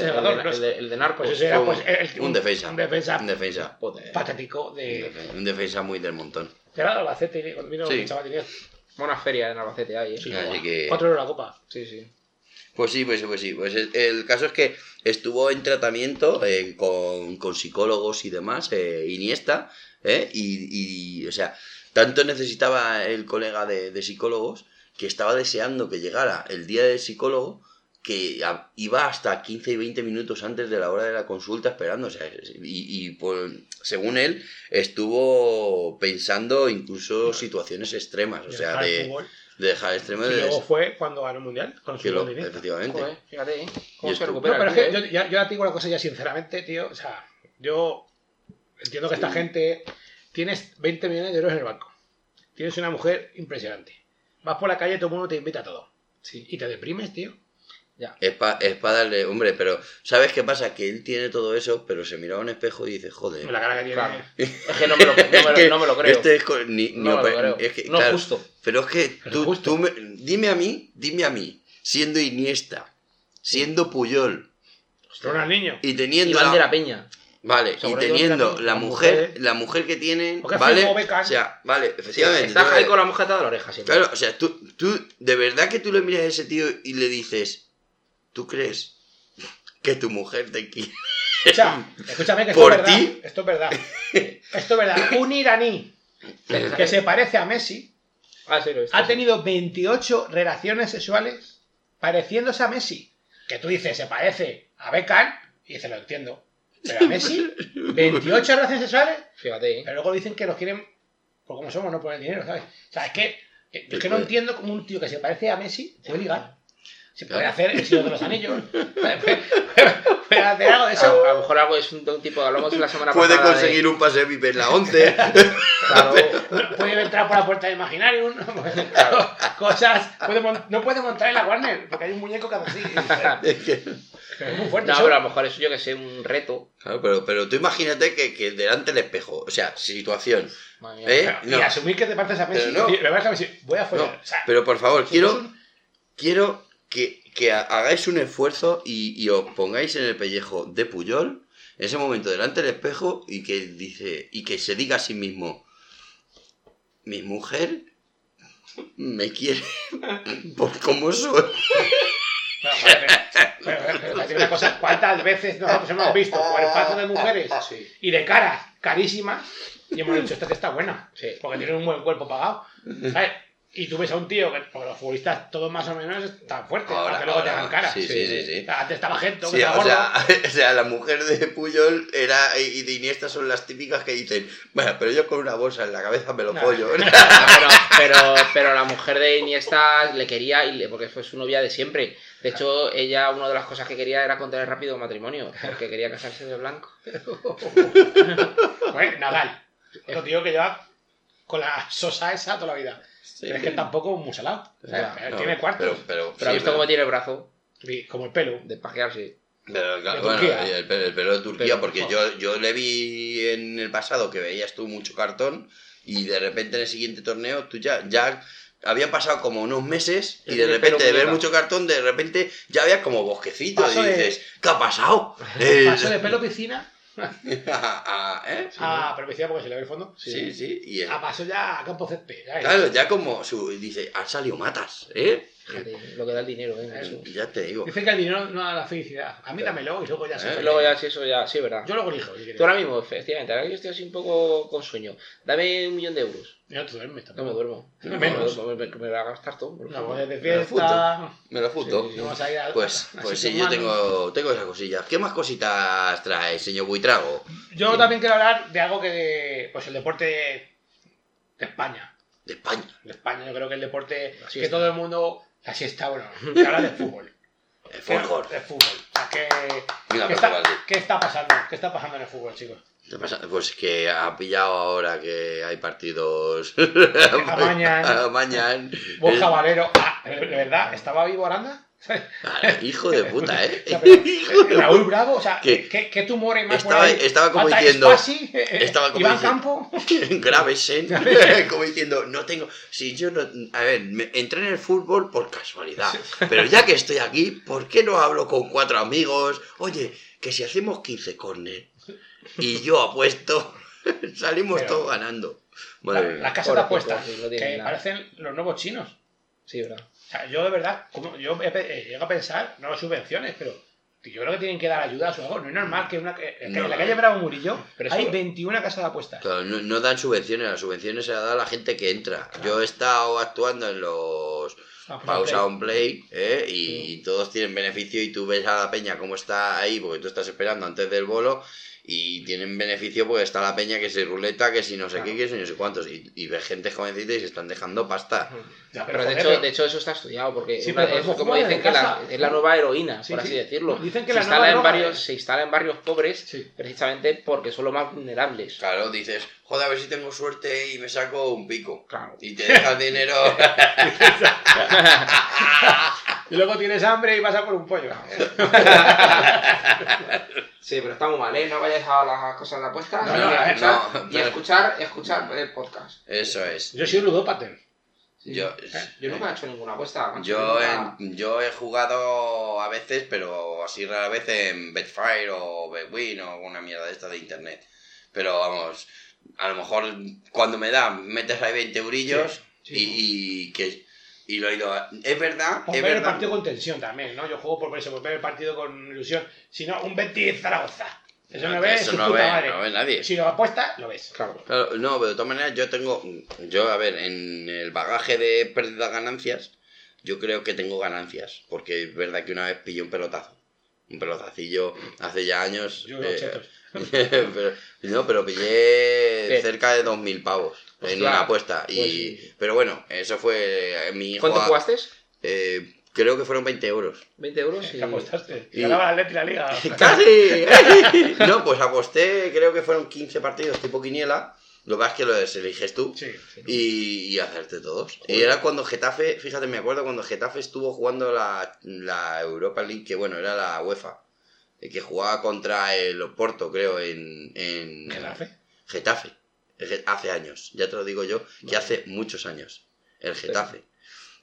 [SPEAKER 3] es-
[SPEAKER 2] el de- el de Narcos.
[SPEAKER 3] Pues era
[SPEAKER 1] un-
[SPEAKER 3] pues, el-
[SPEAKER 1] un defensa.
[SPEAKER 3] Un defensa
[SPEAKER 1] Un defensa.
[SPEAKER 3] Patético
[SPEAKER 1] Un
[SPEAKER 3] de.
[SPEAKER 1] defe- Un defensa muy del montón.
[SPEAKER 3] Era Albacete, cuando vino
[SPEAKER 1] Sí.
[SPEAKER 3] el chaval tenía
[SPEAKER 2] Buena feria en Albacete ahí, ¿eh?
[SPEAKER 3] sí,
[SPEAKER 1] Así
[SPEAKER 3] guau,
[SPEAKER 1] que-
[SPEAKER 3] cuatro euros la copa.
[SPEAKER 2] Sí, sí.
[SPEAKER 1] Pues sí, pues sí, pues sí. Pues el, el caso es que estuvo en tratamiento eh, con, con psicólogos y demás, eh, Iniesta, ¿eh? Y, y, o sea, tanto necesitaba el colega de, de psicólogos que estaba deseando que llegara el día del psicólogo que iba hasta 15 y 20 minutos antes de la hora de la consulta esperando. O sea, y, y, pues, según él, estuvo pensando incluso situaciones extremas. O sea,
[SPEAKER 3] dejar el
[SPEAKER 1] de, de dejar extremas
[SPEAKER 3] Y
[SPEAKER 1] de...
[SPEAKER 3] luego fue cuando ganó el mundial con su
[SPEAKER 1] lo- efectivamente.
[SPEAKER 2] Joder, fíjate, ¿eh? ¿Cómo
[SPEAKER 1] Y
[SPEAKER 2] se recupera?
[SPEAKER 3] No, pero es que yo, ya, yo ya te digo una cosa ya sinceramente, tío. O sea, yo entiendo que esta gente. Tienes 20 millones de euros en el banco. Tienes una mujer impresionante. Vas por la calle, todo el mundo te invita a todo.
[SPEAKER 2] Sí,
[SPEAKER 3] Y te deprimes, tío.
[SPEAKER 2] Ya.
[SPEAKER 1] Es para darle, hombre, pero ¿sabes qué pasa? Que él tiene todo eso, pero se mira a un espejo y dice, joder.
[SPEAKER 3] La cara que tiene.
[SPEAKER 2] Claro. Es que no me lo, no me lo-
[SPEAKER 1] Es que
[SPEAKER 2] no me lo creo.
[SPEAKER 1] Este es ni, ni
[SPEAKER 2] no me lo creo.
[SPEAKER 1] es que,
[SPEAKER 2] no
[SPEAKER 1] claro,
[SPEAKER 2] justo.
[SPEAKER 1] Pero es que
[SPEAKER 3] Pero
[SPEAKER 1] tú,
[SPEAKER 3] justo.
[SPEAKER 1] tú me- dime a mí, dime a mí, siendo Iniesta, siendo Puyol
[SPEAKER 3] Ronaldinho.
[SPEAKER 1] y
[SPEAKER 2] Y
[SPEAKER 1] teniendo
[SPEAKER 2] van de
[SPEAKER 1] la,
[SPEAKER 2] la peña.
[SPEAKER 1] vale, y
[SPEAKER 2] Sobre todo
[SPEAKER 1] teniendo la
[SPEAKER 3] las
[SPEAKER 1] mujer, la mujer que tienen,
[SPEAKER 3] Porque
[SPEAKER 1] vale, o sea, vale, efectivamente.
[SPEAKER 2] Está ahí con la mujer atada a la oreja siempre.
[SPEAKER 1] Claro, o sea, tú, tú, de verdad que tú le miras a ese tío y le dices, ¿tú crees que tu mujer te quiere?
[SPEAKER 3] Escucha, escúchame que esto
[SPEAKER 1] ¿Por
[SPEAKER 3] es verdad.
[SPEAKER 1] ti?
[SPEAKER 3] Esto es verdad. Esto es verdad. Un iraní que se parece a Messi
[SPEAKER 2] Ah, sí, lo
[SPEAKER 3] ha
[SPEAKER 2] sí.
[SPEAKER 3] tenido 28 relaciones sexuales pareciéndose a Messi. Que tú dices, se parece a Beckham, y dices, lo entiendo. Pero a Messi, 28 relaciones sexuales,
[SPEAKER 2] Fíjate, ¿eh?
[SPEAKER 3] pero luego dicen que los quieren por como somos, no por el dinero, ¿sabes? O sea, es que, es que no
[SPEAKER 1] puede.
[SPEAKER 3] entiendo cómo un tío que se parece a Messi puede ligar. Se puede hacer el Señor de los Anillos. Puede, puede- puede hacer algo de
[SPEAKER 2] A,
[SPEAKER 3] eso.
[SPEAKER 2] a lo mejor algo es un, de un tipo, hablamos la semana
[SPEAKER 1] Puede
[SPEAKER 2] pasada.
[SPEAKER 1] conseguir un pase VIP en la 11.
[SPEAKER 2] Claro,
[SPEAKER 3] Puede entrar por la puerta del Imaginarium. Cosas. Puede no puede montar en la Warner, porque hay un muñeco que hace así.
[SPEAKER 1] Es que-
[SPEAKER 3] Es muy fuerte.
[SPEAKER 2] no,
[SPEAKER 3] eso.
[SPEAKER 2] pero a lo mejor eso yo que sé, un reto.
[SPEAKER 1] Claro, pero, pero tú imagínate que, que delante del espejo, o sea, situación.
[SPEAKER 2] Mía.
[SPEAKER 1] ¿Eh?
[SPEAKER 3] Pero- Y asumir que te pareces a Messi.
[SPEAKER 1] Pero no.
[SPEAKER 3] y me parece a Messi. Voy a follar.
[SPEAKER 1] No,
[SPEAKER 3] O sea,
[SPEAKER 1] pero por favor,
[SPEAKER 3] si
[SPEAKER 1] quiero,
[SPEAKER 3] un-
[SPEAKER 1] quiero que, que ha- hagáis un esfuerzo y, y os pongáis en el pellejo de Puyol en ese momento delante del espejo y que dice y que se diga a sí mismo mi mujer me quiere por como soy
[SPEAKER 3] No, pero, pero, pero, una cosa, ¿cuántas veces nosotros hemos visto cuerpazos de mujeres
[SPEAKER 2] Sí.
[SPEAKER 3] y de caras carísimas y hemos dicho, esta que está buena?
[SPEAKER 2] Sí.
[SPEAKER 3] Porque tiene un buen cuerpo pagado. ¿sabes? Y tú ves a un tío, que, porque los futbolistas todos más o menos están fuertes,
[SPEAKER 1] Ahora,
[SPEAKER 3] aunque luego te hagan cara.
[SPEAKER 1] sí, sí, sí, sí.
[SPEAKER 3] Antes estaba gente,
[SPEAKER 1] Sí,
[SPEAKER 3] estaba
[SPEAKER 1] o, sea, o sea, la mujer de Puyol era y de Iniesta son las típicas que dicen, bueno, pero yo con una bolsa en la cabeza me lo
[SPEAKER 3] No.
[SPEAKER 1] pollo.
[SPEAKER 2] No, pero, pero, pero la mujer de Iniesta le quería, y le- porque fue su novia de siempre. De hecho, ella, una de las cosas que quería era contraer rápido matrimonio, porque quería casarse de blanco.
[SPEAKER 3] Bueno, Nadal. Otro tío que lleva con la sosa esa toda la vida. Pero es que tampoco es muy salado. O sea,
[SPEAKER 2] Ya,
[SPEAKER 1] No,
[SPEAKER 3] tiene cuartos.
[SPEAKER 1] Pero, pero,
[SPEAKER 2] Pero ha
[SPEAKER 1] sí,
[SPEAKER 2] visto cómo tiene el brazo
[SPEAKER 3] Y Como el pelo.
[SPEAKER 2] de pajearse.
[SPEAKER 1] Pero, claro,
[SPEAKER 3] De
[SPEAKER 1] bueno, el, pelo- el pelo de Turquía,
[SPEAKER 3] Pero,
[SPEAKER 1] porque yo, yo le vi en el pasado que veías tú mucho cartón y de repente en el siguiente torneo tú ya, ya habían pasado como unos meses y de repente de ver mucho cartón, de repente ya había como bosquecito
[SPEAKER 3] Paso
[SPEAKER 1] y
[SPEAKER 3] de-
[SPEAKER 1] dices, ¿qué ha pasado? Eh,
[SPEAKER 3] Paso de pelo piscina
[SPEAKER 1] a- a- ¿eh?
[SPEAKER 3] a pero piscina porque se le ve el fondo.
[SPEAKER 1] Sí, sí, y el-
[SPEAKER 3] A paso ya a campo césped.
[SPEAKER 1] claro, ya como su, dice, han salido matas, ¿eh?
[SPEAKER 2] Fíjate, lo que da el dinero, ¿eh? Eso.
[SPEAKER 1] Ya te digo.
[SPEAKER 3] Dice que el dinero no da la felicidad. A mí dámelo y luego ya
[SPEAKER 1] Eh,
[SPEAKER 3] fue.
[SPEAKER 2] Luego ya, sí, eso ya, sí, verdad.
[SPEAKER 3] Yo luego elijo. si.
[SPEAKER 2] Tú ahora mismo, efectivamente, ahora que yo estoy así un poco con sueño, dame un millón de euros.
[SPEAKER 3] No te duermes
[SPEAKER 2] No me
[SPEAKER 3] tampoco.
[SPEAKER 2] duermo.
[SPEAKER 3] No,
[SPEAKER 2] No,
[SPEAKER 3] menos.
[SPEAKER 2] Me, me, me voy a gastar todo.
[SPEAKER 3] No, pues de
[SPEAKER 1] Me lo
[SPEAKER 3] fiesta.
[SPEAKER 1] Me lo futo.
[SPEAKER 2] Sí, sí, sí.
[SPEAKER 3] No vas a ir a.
[SPEAKER 1] Pues, pues sí, yo tengo, tengo esas cosillas. ¿Qué más cositas trae, señor Buitrago?
[SPEAKER 3] Yo también quiero hablar de algo que. Pues el deporte de, de España.
[SPEAKER 1] De España.
[SPEAKER 3] De España, yo creo que el deporte que todo el mundo. La siesta, bueno, que habla de fútbol.
[SPEAKER 1] El fútbol.
[SPEAKER 3] El fútbol. O sea, ¿qué,
[SPEAKER 1] Mira,
[SPEAKER 3] ¿qué,
[SPEAKER 1] pero
[SPEAKER 3] está, qué está pasando? ¿Qué está pasando en el fútbol, chicos?
[SPEAKER 1] Pues que ha pillado ahora que hay partidos.
[SPEAKER 3] Amañan.
[SPEAKER 1] Amañan.
[SPEAKER 3] Borja Valero. Ah, ¿de verdad? ¿Estaba vivo Aranda?
[SPEAKER 1] Hijo de puta, ¿eh?
[SPEAKER 3] O sea, pero,
[SPEAKER 1] Hijo de
[SPEAKER 3] Raúl Bravo, o sea,
[SPEAKER 1] ¿Qué?
[SPEAKER 3] ¿qué, qué tumores más
[SPEAKER 1] Estaba-
[SPEAKER 3] por ahí?
[SPEAKER 1] estaba como
[SPEAKER 3] Falta
[SPEAKER 1] diciendo-
[SPEAKER 3] Spassi, eh, eh,
[SPEAKER 1] estaba como
[SPEAKER 3] Iván
[SPEAKER 1] diciendo-
[SPEAKER 3] Campo.
[SPEAKER 1] graves, ¿eh? Como diciendo, no tengo. Si yo no. A ver, me- entré en el fútbol por casualidad. Pero ya que estoy aquí, ¿por qué no hablo con cuatro amigos? Oye, que si hacemos 15 corners y yo apuesto, salimos
[SPEAKER 3] Pero-
[SPEAKER 1] todos ganando.
[SPEAKER 3] La-
[SPEAKER 1] Madre.
[SPEAKER 3] Las casas de apuestas, que parecen los nuevos chinos.
[SPEAKER 2] Sí, verdad.
[SPEAKER 3] O sea, yo de verdad, como yo eh, llego a pensar, no subvenciones, pero yo creo que tienen que dar ayuda a su juego. No es normal que, una, que- que
[SPEAKER 1] No.
[SPEAKER 3] en la calle Bravo Murillo
[SPEAKER 2] Pero
[SPEAKER 3] hay
[SPEAKER 2] eso-
[SPEAKER 3] 21 casas de apuestas.
[SPEAKER 1] Claro, no, no dan subvenciones, las subvenciones se las da a la gente que entra. Yo he estado actuando en los
[SPEAKER 3] Ah, pues,
[SPEAKER 1] pausa on play ¿eh? y todos tienen beneficio y tú ves a la peña cómo está ahí porque tú estás esperando antes del bolo y tienen beneficio porque está la peña que si ruleta, que si no sé
[SPEAKER 3] Claro.
[SPEAKER 1] qué, que si no sé cuántos y, y ves gente jovencita y se están dejando pasta.
[SPEAKER 3] Ya,
[SPEAKER 2] Pero, de, hecho, de hecho eso está estudiado porque
[SPEAKER 3] Sí,
[SPEAKER 2] una-
[SPEAKER 3] pero
[SPEAKER 2] es como dicen
[SPEAKER 3] en
[SPEAKER 2] que la, es la nueva heroína,
[SPEAKER 3] Sí,
[SPEAKER 2] por
[SPEAKER 3] sí.
[SPEAKER 2] así decirlo.
[SPEAKER 3] Dicen que
[SPEAKER 2] se
[SPEAKER 3] la
[SPEAKER 2] instala
[SPEAKER 3] nueva
[SPEAKER 2] en varios,
[SPEAKER 3] es-
[SPEAKER 2] se instala en barrios pobres
[SPEAKER 3] Sí.
[SPEAKER 2] precisamente porque son los más vulnerables.
[SPEAKER 1] Claro, dices, joder, a ver si tengo suerte y me saco un pico.
[SPEAKER 2] Claro.
[SPEAKER 1] Y te dejas dinero.
[SPEAKER 3] Y luego tienes hambre y vas a por un pollo.
[SPEAKER 2] Sí, pero está muy mal, ¿eh? No vayáis a las cosas de apuestas
[SPEAKER 3] No,
[SPEAKER 2] y,
[SPEAKER 3] no,
[SPEAKER 2] a
[SPEAKER 3] eh,
[SPEAKER 2] escuchar,
[SPEAKER 1] no,
[SPEAKER 2] y escuchar, escuchar el podcast.
[SPEAKER 1] Eso es.
[SPEAKER 3] Yo soy ludópater.
[SPEAKER 1] Yo,
[SPEAKER 2] Yo nunca he hecho ninguna apuesta.
[SPEAKER 1] Yo,
[SPEAKER 2] nunca-
[SPEAKER 1] en- yo he jugado a veces, pero así rara vez en Betfire o Betwin o una mierda de esta de internet. Pero vamos, a lo mejor cuando me da, metes ahí 20 eurillos
[SPEAKER 3] Sí,
[SPEAKER 1] y, y que y lo he ido a... Es verdad,
[SPEAKER 3] Por
[SPEAKER 1] es
[SPEAKER 3] ver el partido con tensión también, ¿no? Yo juego por eso, por ver el partido con ilusión. Si no, un Betis Zaragoza. Eso no,
[SPEAKER 1] No,
[SPEAKER 3] ves
[SPEAKER 1] eso no
[SPEAKER 3] puta
[SPEAKER 1] ve-
[SPEAKER 3] madre.
[SPEAKER 1] no ve nadie.
[SPEAKER 3] Si lo apuestas, lo ves.
[SPEAKER 2] Claro.
[SPEAKER 1] Claro, no, pero de todas maneras yo tengo, yo a ver, en el bagaje de pérdidas ganancias, yo creo que tengo ganancias, porque es verdad que una vez pillé un pelotazo, un pelotacillo hace ya años,
[SPEAKER 3] Yo
[SPEAKER 1] eh. Pero, no, pero pillé
[SPEAKER 2] ¿Qué?
[SPEAKER 1] cerca de 2.000 pavos en
[SPEAKER 2] Hostia,
[SPEAKER 1] una apuesta, y,
[SPEAKER 2] pues-
[SPEAKER 1] pero bueno, eso fue eh, mi hijo,
[SPEAKER 2] ¿Cuánto
[SPEAKER 1] a-
[SPEAKER 2] jugaste?
[SPEAKER 1] eh, creo que fueron 20 euros.
[SPEAKER 2] 20 euros y...
[SPEAKER 3] ¿Qué apostaste?
[SPEAKER 1] Y-
[SPEAKER 3] Ganaba el Atleti la liga.
[SPEAKER 1] ¡Casi! no, pues aposté, creo que fueron 15 partidos tipo quiniela, lo que pasa es que los eliges tú.
[SPEAKER 3] Sí.
[SPEAKER 1] y, y hacerte todos. Y era cuando Getafe, fíjate, me acuerdo cuando Getafe estuvo jugando la, la Europa League, que bueno, era la UEFA, que jugaba contra el Oporto, creo, en, en
[SPEAKER 3] Getafe.
[SPEAKER 1] Getafe. Hace años, ya te lo digo yo, que hace muchos años, el Getafe.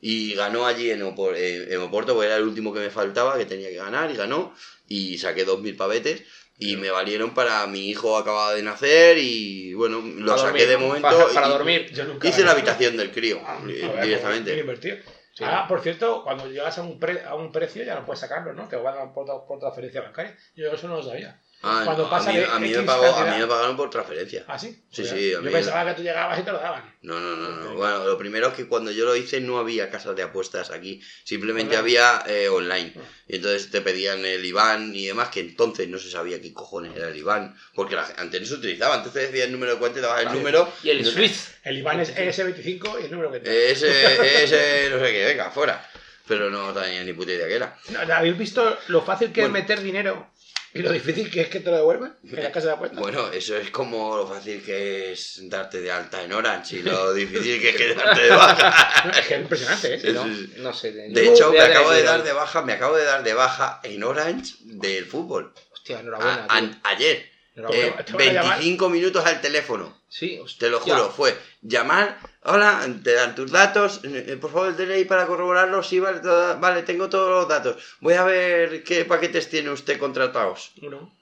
[SPEAKER 1] Y ganó allí en, Opor- en- Oporto, porque era el último que me faltaba, que tenía que ganar, y ganó, y saqué 2.000 pavetes. Y me valieron para mi hijo acababa de nacer y bueno, lo
[SPEAKER 2] Para
[SPEAKER 1] saqué
[SPEAKER 2] dormir,
[SPEAKER 1] de momento.
[SPEAKER 2] Para, para
[SPEAKER 1] y-
[SPEAKER 2] dormir.
[SPEAKER 3] Yo nunca
[SPEAKER 1] Hice la habitación del crío,
[SPEAKER 3] Ah,
[SPEAKER 1] directamente.
[SPEAKER 3] invertido. Ah, por cierto, cuando llegas a un, pre- a un precio ya no puedes sacarlo, ¿no? Te van a por, por transferencia bancaria. Yo eso no lo sabía.
[SPEAKER 1] Ah,
[SPEAKER 3] cuando
[SPEAKER 1] a,
[SPEAKER 3] pasa
[SPEAKER 1] mí,
[SPEAKER 3] de
[SPEAKER 1] a, mí me
[SPEAKER 3] X
[SPEAKER 1] pagó, a mí me pagaron por transferencia.
[SPEAKER 3] ¿Ah, sí?
[SPEAKER 1] Sí, sí, a
[SPEAKER 3] Yo pensaba que tú llegabas y te lo daban.
[SPEAKER 1] No, no, no, no. Bueno, lo primero es que cuando yo lo hice no había casas de apuestas aquí. Simplemente
[SPEAKER 3] Online.
[SPEAKER 1] había eh, online.
[SPEAKER 3] Ah.
[SPEAKER 1] Y entonces te pedían el IBAN y demás, que entonces no se sabía qué cojones era el IBAN. Porque la, antes no se utilizaba. Antes te decía el número de cuenta y dabas el
[SPEAKER 3] Vale.
[SPEAKER 1] número.
[SPEAKER 2] Y el
[SPEAKER 1] no-
[SPEAKER 2] Swiss.
[SPEAKER 3] El IBAN es ES25 y el número que te
[SPEAKER 1] Ese, ese, no sé qué, venga, fuera. Pero no tenía ni puta idea que era.
[SPEAKER 3] ¿Habéis visto lo fácil que
[SPEAKER 1] Bueno.
[SPEAKER 3] es meter dinero y lo difícil que es que te lo devuelvan en la casa de apuestas?
[SPEAKER 1] Bueno, eso es como lo fácil que es darte de alta en Orange y lo difícil que es que darte de baja.
[SPEAKER 3] No, es que es impresionante, ¿eh?
[SPEAKER 1] Sí,
[SPEAKER 2] ¿no?
[SPEAKER 1] sí.
[SPEAKER 2] No sé.
[SPEAKER 1] De
[SPEAKER 2] yo
[SPEAKER 1] hecho, me
[SPEAKER 2] a
[SPEAKER 1] acabo de dar de baja, me acabo de dar de baja en Orange del fútbol.
[SPEAKER 2] Hostia, enhorabuena.
[SPEAKER 1] A- an- ayer.
[SPEAKER 2] Enhorabuena.
[SPEAKER 1] Eh,
[SPEAKER 3] te van a llamar.
[SPEAKER 1] 25 minutos al teléfono.
[SPEAKER 2] Sí, hostia.
[SPEAKER 1] Te lo juro, fue llamar, hola, te dan tus datos, eh, por favor el DNI para corroborarlo, sí, vale, vale, tengo todos los datos. Voy a ver qué paquetes tiene usted contratados.
[SPEAKER 3] Uno.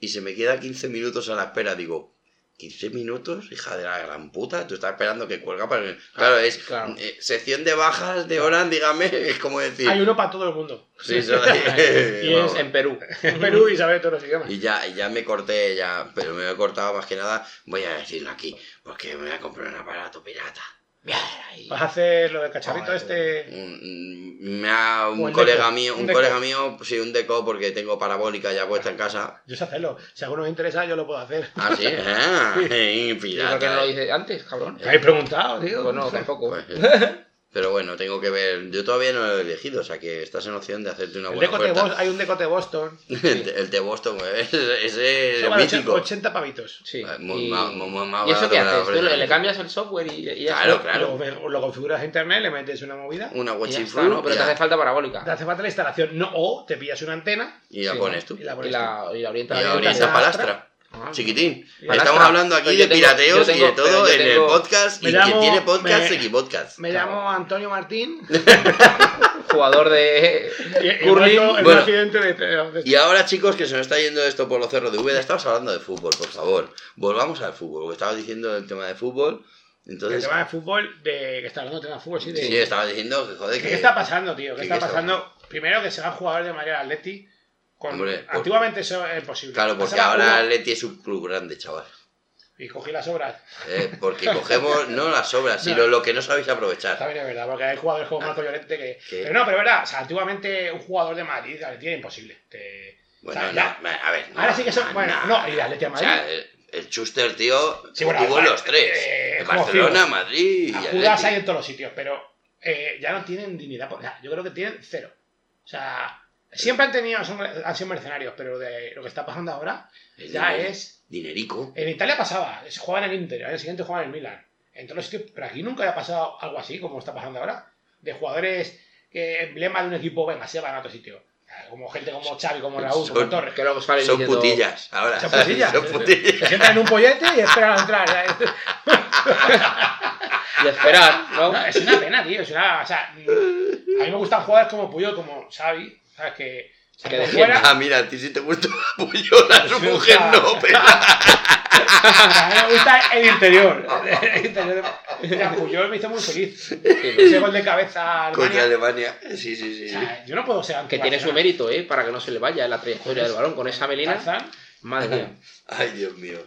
[SPEAKER 1] Y se me queda 15 minutos a la espera, digo, ¿15 minutos? Hija de la gran puta, tú estás esperando que cuelga para... Claro, es
[SPEAKER 2] claro.
[SPEAKER 1] eh, sección de bajas de Orange, dígame, es como decir...
[SPEAKER 3] Hay uno para todo el mundo.
[SPEAKER 1] Sí, eso-
[SPEAKER 3] Y es
[SPEAKER 1] vamos.
[SPEAKER 2] En Perú.
[SPEAKER 3] En Perú y sabe todos los idiomas.
[SPEAKER 1] Y ya, y ya me corté, ya, pero me he cortado más que nada, voy a decirlo aquí, porque me voy a comprar un aparato pirata.
[SPEAKER 3] Vas a hacer lo del cacharrito este.
[SPEAKER 1] Un- Me ha un
[SPEAKER 3] el
[SPEAKER 1] colega
[SPEAKER 3] deco,
[SPEAKER 1] mío,
[SPEAKER 3] un
[SPEAKER 1] un
[SPEAKER 3] deco.
[SPEAKER 1] colega mío, sí, un deco porque tengo parabólica ya puesta en casa.
[SPEAKER 3] Yo sé hacerlo. Si a alguno me interesa, yo lo puedo hacer.
[SPEAKER 1] Ah, sí, ah,
[SPEAKER 2] ¿Y por qué no lo dices antes, cabrón?
[SPEAKER 3] ¿Me habéis preguntado, tío?
[SPEAKER 2] Pues no, tampoco.
[SPEAKER 1] Pues, Pero bueno, tengo que ver. Yo todavía no lo he elegido, o sea que estás en opción de hacerte una
[SPEAKER 3] El
[SPEAKER 1] buena
[SPEAKER 3] decote
[SPEAKER 1] oferta.
[SPEAKER 3] Hay un decote Boston.
[SPEAKER 1] el, de- el de Boston, ese, ese es
[SPEAKER 3] Son 80,
[SPEAKER 1] mítico.
[SPEAKER 3] 80 pavitos.
[SPEAKER 2] Sí.
[SPEAKER 1] Muy
[SPEAKER 2] y...
[SPEAKER 1] muy- más
[SPEAKER 2] ¿Y eso qué haces? Tú le, cambias el software y, y
[SPEAKER 1] Claro, claro.
[SPEAKER 3] Lo, lo configuras a internet, le metes una movida.
[SPEAKER 1] Una
[SPEAKER 2] está,
[SPEAKER 1] fruit
[SPEAKER 2] ¿no? Pero te hace falta
[SPEAKER 3] Te
[SPEAKER 2] parabólica.
[SPEAKER 3] hace falta la instalación. No, o te pillas una antena
[SPEAKER 1] y la
[SPEAKER 2] Sí,
[SPEAKER 1] pones tú.
[SPEAKER 3] y la
[SPEAKER 1] Y
[SPEAKER 3] pones.
[SPEAKER 2] Y la, y la orientas
[SPEAKER 1] la palastra.
[SPEAKER 2] Ah,
[SPEAKER 1] Chiquitín.
[SPEAKER 3] Y
[SPEAKER 1] Estamos hablando aquí de
[SPEAKER 2] tengo-
[SPEAKER 1] pirateos y de todo en
[SPEAKER 2] tengo-
[SPEAKER 1] el podcast. Y
[SPEAKER 3] llamo-
[SPEAKER 1] quien tiene podcast,
[SPEAKER 3] me-
[SPEAKER 1] X podcast.
[SPEAKER 3] Me llamo Antonio Martín.
[SPEAKER 2] Jugador de
[SPEAKER 3] y he
[SPEAKER 2] curling.
[SPEAKER 1] Bueno.
[SPEAKER 3] de, de-
[SPEAKER 1] Y ahora, chicos, que se nos está yendo esto por los cerros de Úbeda, estamos hablando de fútbol, por favor. Volvamos al fútbol, lo que estabas diciendo del tema de fútbol. Entonces,
[SPEAKER 3] tema de fútbol, de que está hablando de tema de fútbol, sí, de,
[SPEAKER 1] sí, estabas diciendo que, joder,
[SPEAKER 3] ¿Qué,
[SPEAKER 1] que...
[SPEAKER 3] qué está pasando, tío? ¿Qué,
[SPEAKER 1] ¿Qué-
[SPEAKER 3] está pasando? Primero que se van jugadores de Madrid Atleti. Con...
[SPEAKER 1] Hombre, por-
[SPEAKER 3] Antiguamente eso era imposible.
[SPEAKER 1] Claro, porque ahora Leti es un club grande, chaval.
[SPEAKER 3] Y cogí las obras.
[SPEAKER 1] Eh, porque cogemos no las obras, sino lo que no sabéis aprovechar.
[SPEAKER 3] También es verdad, porque hay jugadores como Marco Llorente que.
[SPEAKER 1] ¿Qué?
[SPEAKER 3] Pero no, pero es verdad, o sea, antiguamente un jugador de Madrid Atleti era imposible. Te-
[SPEAKER 1] Bueno,
[SPEAKER 3] o sea, ya-
[SPEAKER 1] no, a ver. no,
[SPEAKER 3] Ahora sí que son.
[SPEAKER 1] no,
[SPEAKER 3] Bueno,
[SPEAKER 1] no.
[SPEAKER 3] y Atleti a
[SPEAKER 1] O
[SPEAKER 3] Madrid.
[SPEAKER 1] sea, el, el Schuster, tío,
[SPEAKER 3] Sí, bueno,
[SPEAKER 1] los tres.
[SPEAKER 3] eh,
[SPEAKER 1] en Barcelona. Madrid y.
[SPEAKER 3] Judas hay en todos los sitios, pero eh, ya no tienen dignidad. o yo creo que tienen cero. O sea, siempre han tenido, son- han sido mercenarios, pero de lo que está pasando ahora
[SPEAKER 1] El
[SPEAKER 3] ya
[SPEAKER 1] dinero-
[SPEAKER 3] es.
[SPEAKER 1] Dinerico.
[SPEAKER 3] En Italia pasaba, se jugaban en el Inter, al año siguiente jugaban en el Milan. En todos los sitios, pero aquí nunca había pasado algo así como está pasando ahora. De jugadores que emblema de un equipo, venga, se van a otro sitio. Como gente como Xavi, como Raúl, como
[SPEAKER 1] Son-
[SPEAKER 3] Torres.
[SPEAKER 2] Que luego salen
[SPEAKER 1] Son
[SPEAKER 2] diciendo...
[SPEAKER 1] putillas, ahora.
[SPEAKER 3] Son putillas.
[SPEAKER 1] Son
[SPEAKER 3] Se
[SPEAKER 1] putillas.
[SPEAKER 3] sientan en un pollete y esperan a entrar.
[SPEAKER 2] De esperar, ¿no?
[SPEAKER 3] No, es una pena, tío. Es una, o sea, a mí me gustan jugadores como Puyol, como Xavi, ¿sabes? Que, o sea,
[SPEAKER 2] Que
[SPEAKER 3] fuera,
[SPEAKER 1] Ah, mira, a ti sí te gusta Puyol, a su mujer no, pero...
[SPEAKER 3] a mí me gusta el interior. El interior de- Mira, Puyol me hizo muy feliz. Ese gol de cabeza a
[SPEAKER 1] Contra
[SPEAKER 3] Alemania.
[SPEAKER 1] Alemania. Sí, sí, sí.
[SPEAKER 3] O sea, yo no puedo ser
[SPEAKER 2] Que tiene su mérito, ¿eh? Para que no se le vaya la trayectoria del balón con esa melina. Madre mía.
[SPEAKER 1] Ay, Dios mío.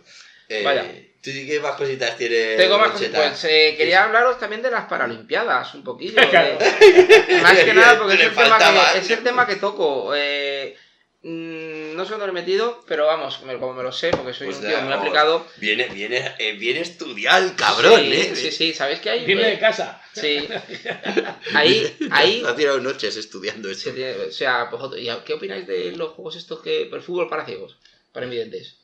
[SPEAKER 1] Eh,
[SPEAKER 2] Vaya.
[SPEAKER 1] ¿Tú sí qué más cositas tienes?
[SPEAKER 2] Tengo más cosas. Pues eh, quería hablaros también de las Paralimpiadas, un poquillo.
[SPEAKER 3] Claro.
[SPEAKER 2] de- Más que nada porque es el, tema que, es el tema que toco. Eh, mm, no sé dónde lo he metido, pero vamos, me- como me lo sé, porque soy
[SPEAKER 1] Pues
[SPEAKER 2] un tío muy aplicado.
[SPEAKER 1] Viene, viene, eh, viene estudiado el cabrón,
[SPEAKER 2] sí,
[SPEAKER 1] ¿eh?
[SPEAKER 2] Sí, sí, ¿sabéis que hay?
[SPEAKER 3] viene de
[SPEAKER 2] Eh,
[SPEAKER 3] casa.
[SPEAKER 2] Sí. Ahí, ahí.
[SPEAKER 1] Ha tirado noches estudiando esto.
[SPEAKER 2] o sea, vosotros- ¿y ¿qué opináis de los juegos estos que. El fútbol para ciegos? Para invidentes.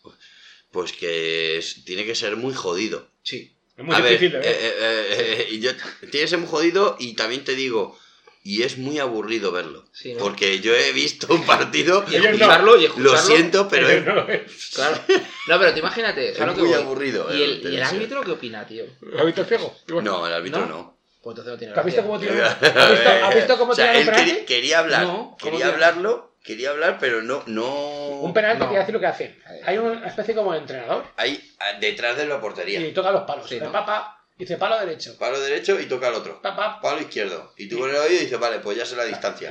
[SPEAKER 1] Pues que es- tiene que ser muy jodido.
[SPEAKER 2] Sí.
[SPEAKER 3] Es muy
[SPEAKER 1] a
[SPEAKER 3] difícil
[SPEAKER 1] ver, eh, eh, eh, yo, tiene que ser muy jodido y también te digo, y es muy aburrido verlo.
[SPEAKER 2] Sí, ¿no?
[SPEAKER 1] Porque yo he visto un partido
[SPEAKER 2] Y
[SPEAKER 3] no.
[SPEAKER 2] escucharlo y escucharlo.
[SPEAKER 1] lo siento, pero es,
[SPEAKER 3] No, es-
[SPEAKER 2] Claro. No, pero tú imagínate.
[SPEAKER 1] es
[SPEAKER 2] ¿sabes lo que
[SPEAKER 1] muy
[SPEAKER 2] voy?
[SPEAKER 1] aburrido.
[SPEAKER 2] ¿Y el, ¿Y el árbitro qué opina, tío?
[SPEAKER 3] ¿Lo has visto el ciego? Bueno,
[SPEAKER 1] No, el árbitro
[SPEAKER 2] ¿No?
[SPEAKER 1] no.
[SPEAKER 2] Pues entonces no tiene
[SPEAKER 3] ¿Te has visto cómo tira? ¿Has visto, has visto cómo
[SPEAKER 1] O sea, él quería, hablar,
[SPEAKER 2] No, ¿cómo
[SPEAKER 1] quería
[SPEAKER 2] tira?
[SPEAKER 1] hablarlo, quería hablar, pero no, no...
[SPEAKER 3] Un penalti
[SPEAKER 2] No.
[SPEAKER 3] que decir lo que hace. Hay una especie como de entrenador
[SPEAKER 1] Ahí, ah, detrás de la portería.
[SPEAKER 3] y toca los palos.
[SPEAKER 2] Sí,
[SPEAKER 3] Dice,
[SPEAKER 2] ¿no?
[SPEAKER 3] Papá, dice palo derecho.
[SPEAKER 1] Palo derecho y toca al otro.
[SPEAKER 3] Papá.
[SPEAKER 1] Palo izquierdo. Y tú con el oído dices, vale, pues ya sé la distancia.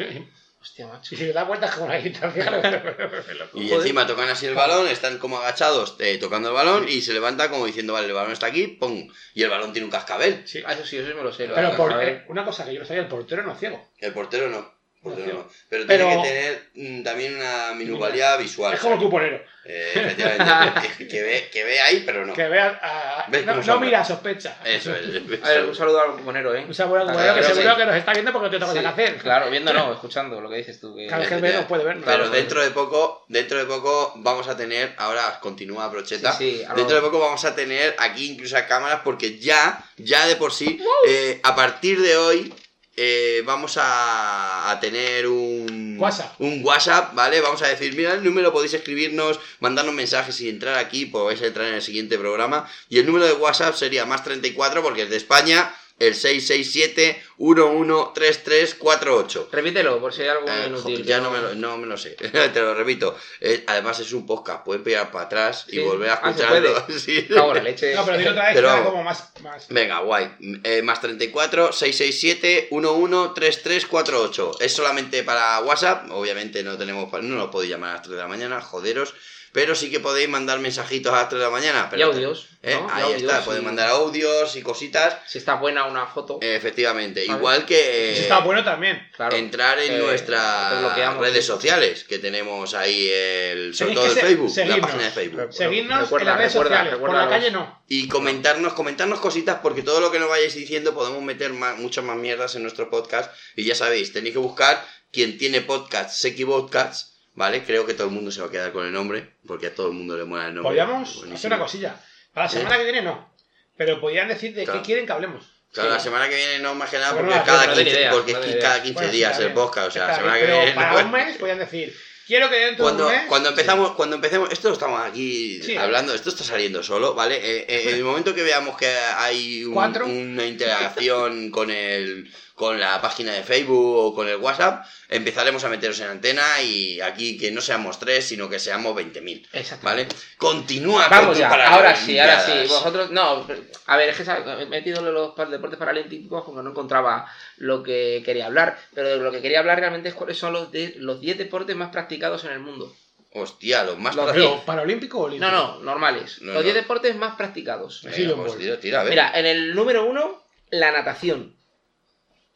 [SPEAKER 2] Hostia, macho.
[SPEAKER 3] Y si le da vueltas como una distancia.
[SPEAKER 1] Y encima tocan así el balón, están como agachados eh, tocando el balón y se levanta como diciendo, vale, el balón está aquí, ¡pum! Y el balón tiene un cascabel.
[SPEAKER 3] Sí.
[SPEAKER 2] Ah, eso sí, eso sí me lo sé.
[SPEAKER 3] Pero por, eh, una cosa que yo no sabía, el portero no es ciego.
[SPEAKER 1] El portero no.
[SPEAKER 3] No.
[SPEAKER 1] Pero,
[SPEAKER 3] Pero-
[SPEAKER 1] tiene que tener mm, también una minusvalía visual.
[SPEAKER 3] Es como
[SPEAKER 1] o sea,
[SPEAKER 3] cuponero.
[SPEAKER 1] eh, efectivamente, que, ve, que ve ahí, pero no.
[SPEAKER 3] Que vea. a-
[SPEAKER 1] ¿Ves
[SPEAKER 3] no, mira, sospecha.
[SPEAKER 1] Eso es.
[SPEAKER 2] A ver, un saludo al cuponero, ¿eh?
[SPEAKER 3] Un sabor
[SPEAKER 2] Ah,
[SPEAKER 3] cuponero que seguro
[SPEAKER 2] sí.
[SPEAKER 3] que nos está viendo porque no tiene otra cosa
[SPEAKER 2] Sí,
[SPEAKER 3] que hacer.
[SPEAKER 2] Claro, viendo no, escuchando lo que dices tú. Que...
[SPEAKER 3] Claro, que
[SPEAKER 1] Ya,
[SPEAKER 3] no puede vernos.
[SPEAKER 1] Pero
[SPEAKER 2] Claro,
[SPEAKER 1] dentro de poco, dentro de poco vamos a tener, ahora continúa Brocheta,
[SPEAKER 2] Sí,
[SPEAKER 1] dentro de poco vamos a tener aquí incluso a cámaras porque ya, ya de por sí, eh, a partir de hoy eh, vamos a, a tener un
[SPEAKER 3] WhatsApp.
[SPEAKER 1] un WhatsApp, ¿vale? Vamos a decir, mira el número, podéis escribirnos, mandarnos mensajes y entrar aquí, podéis entrar en el siguiente programa. Y el número de WhatsApp sería más 34 porque es de España, el 667-113348.
[SPEAKER 2] Repítelo, por si hay algo
[SPEAKER 1] Eh,
[SPEAKER 2] inútil.
[SPEAKER 1] jo, ya no me, lo, no me lo sé, te lo repito. Eh, además es un podcast, pueden pegar para atrás y
[SPEAKER 2] Sí.
[SPEAKER 1] volver a
[SPEAKER 2] Ah, ¿se
[SPEAKER 1] escucharlo. Sí.
[SPEAKER 2] En la leche.
[SPEAKER 3] No, pero dilo otra vez
[SPEAKER 1] Pero
[SPEAKER 3] como más. más...
[SPEAKER 1] Venga, guay. Eh, más 34 667 113348. Es solamente para WhatsApp. Obviamente no tenemos no nos podéis llamar a las 3 de la mañana, joderos. Pero sí que podéis mandar mensajitos a las 3 de la mañana.
[SPEAKER 2] Y
[SPEAKER 1] pero-
[SPEAKER 2] audios.
[SPEAKER 1] ¿eh?
[SPEAKER 2] ¿no? Y
[SPEAKER 1] Ahí
[SPEAKER 2] audios,
[SPEAKER 1] está,
[SPEAKER 2] y-
[SPEAKER 1] podéis mandar audios y cositas.
[SPEAKER 2] Si está buena una foto.
[SPEAKER 1] Efectivamente,
[SPEAKER 2] Vale.
[SPEAKER 1] igual que
[SPEAKER 3] Si está bueno también.
[SPEAKER 2] claro.
[SPEAKER 1] entrar en
[SPEAKER 2] Eh,
[SPEAKER 1] nuestras redes sociales, que tenemos ahí el, sobre todo el
[SPEAKER 3] se-
[SPEAKER 1] Facebook, la
[SPEAKER 3] seguirnos.
[SPEAKER 1] página de Facebook.
[SPEAKER 3] Seguidnos
[SPEAKER 2] Recuerda,
[SPEAKER 3] en las redes
[SPEAKER 2] recuerda,
[SPEAKER 3] sociales. Por
[SPEAKER 2] recuerda
[SPEAKER 3] la
[SPEAKER 2] los-
[SPEAKER 3] calle no.
[SPEAKER 1] Y comentarnos, comentarnos cositas, porque todo lo que nos vayáis diciendo podemos meter más, muchas más mierdas en nuestro podcast. Y ya sabéis, tenéis que buscar quien tiene podcast, Seki Podcasts, ¿vale? Creo que todo el mundo se va a quedar con el nombre, porque a todo el mundo le mola el nombre.
[SPEAKER 3] Podríamos
[SPEAKER 1] Buenísimo.
[SPEAKER 3] hacer una cosilla. Para la semana que viene no. Pero podrían decir de
[SPEAKER 1] Claro.
[SPEAKER 3] qué quieren que hablemos.
[SPEAKER 1] Claro,
[SPEAKER 2] Sí.
[SPEAKER 1] la semana que viene no más que nada porque
[SPEAKER 3] no,
[SPEAKER 1] cada
[SPEAKER 2] no tiene
[SPEAKER 1] 15,
[SPEAKER 2] idea,
[SPEAKER 1] porque
[SPEAKER 2] no
[SPEAKER 1] es
[SPEAKER 2] tiene
[SPEAKER 1] cada
[SPEAKER 2] idea.
[SPEAKER 1] 15
[SPEAKER 3] Bueno, sí,
[SPEAKER 1] días
[SPEAKER 3] está
[SPEAKER 1] el podcast, o sea, la semana
[SPEAKER 3] bien,
[SPEAKER 1] que viene.
[SPEAKER 3] para
[SPEAKER 1] no-
[SPEAKER 3] un mes podrían decir, quiero que dentro
[SPEAKER 1] Cuando,
[SPEAKER 3] de un mes...
[SPEAKER 1] cuando empezamos, cuando empecemos, esto lo estamos aquí
[SPEAKER 3] Sí.
[SPEAKER 1] hablando, esto está saliendo solo, ¿vale? Eh, eh, en el momento que veamos que hay un- una interacción con el con la página de Facebook o con el WhatsApp, empezaremos a meteros en antena y aquí que no seamos tres, sino que seamos 20.000,
[SPEAKER 2] Exacto.
[SPEAKER 1] ¿vale? Continúa con tu
[SPEAKER 2] ya, ahora sí, ahora sí. Vosotros, no, a ver, es que ¿sabes? he metido los deportes paralímpicos porque no encontraba lo que quería hablar, pero de lo que quería hablar realmente es cuáles son los de, los 10 deportes más practicados en el mundo.
[SPEAKER 1] Hostia, los más
[SPEAKER 2] Los
[SPEAKER 1] prácticos.
[SPEAKER 3] Pero, ¿Paralímpico o olímpico?
[SPEAKER 2] No, no, normales.
[SPEAKER 1] No,
[SPEAKER 2] los
[SPEAKER 1] no.
[SPEAKER 2] 10 deportes más practicados.
[SPEAKER 3] Sí,
[SPEAKER 1] pues
[SPEAKER 3] hemos.
[SPEAKER 1] tira, tira, a ver.
[SPEAKER 2] Mira, en el número uno, la natación.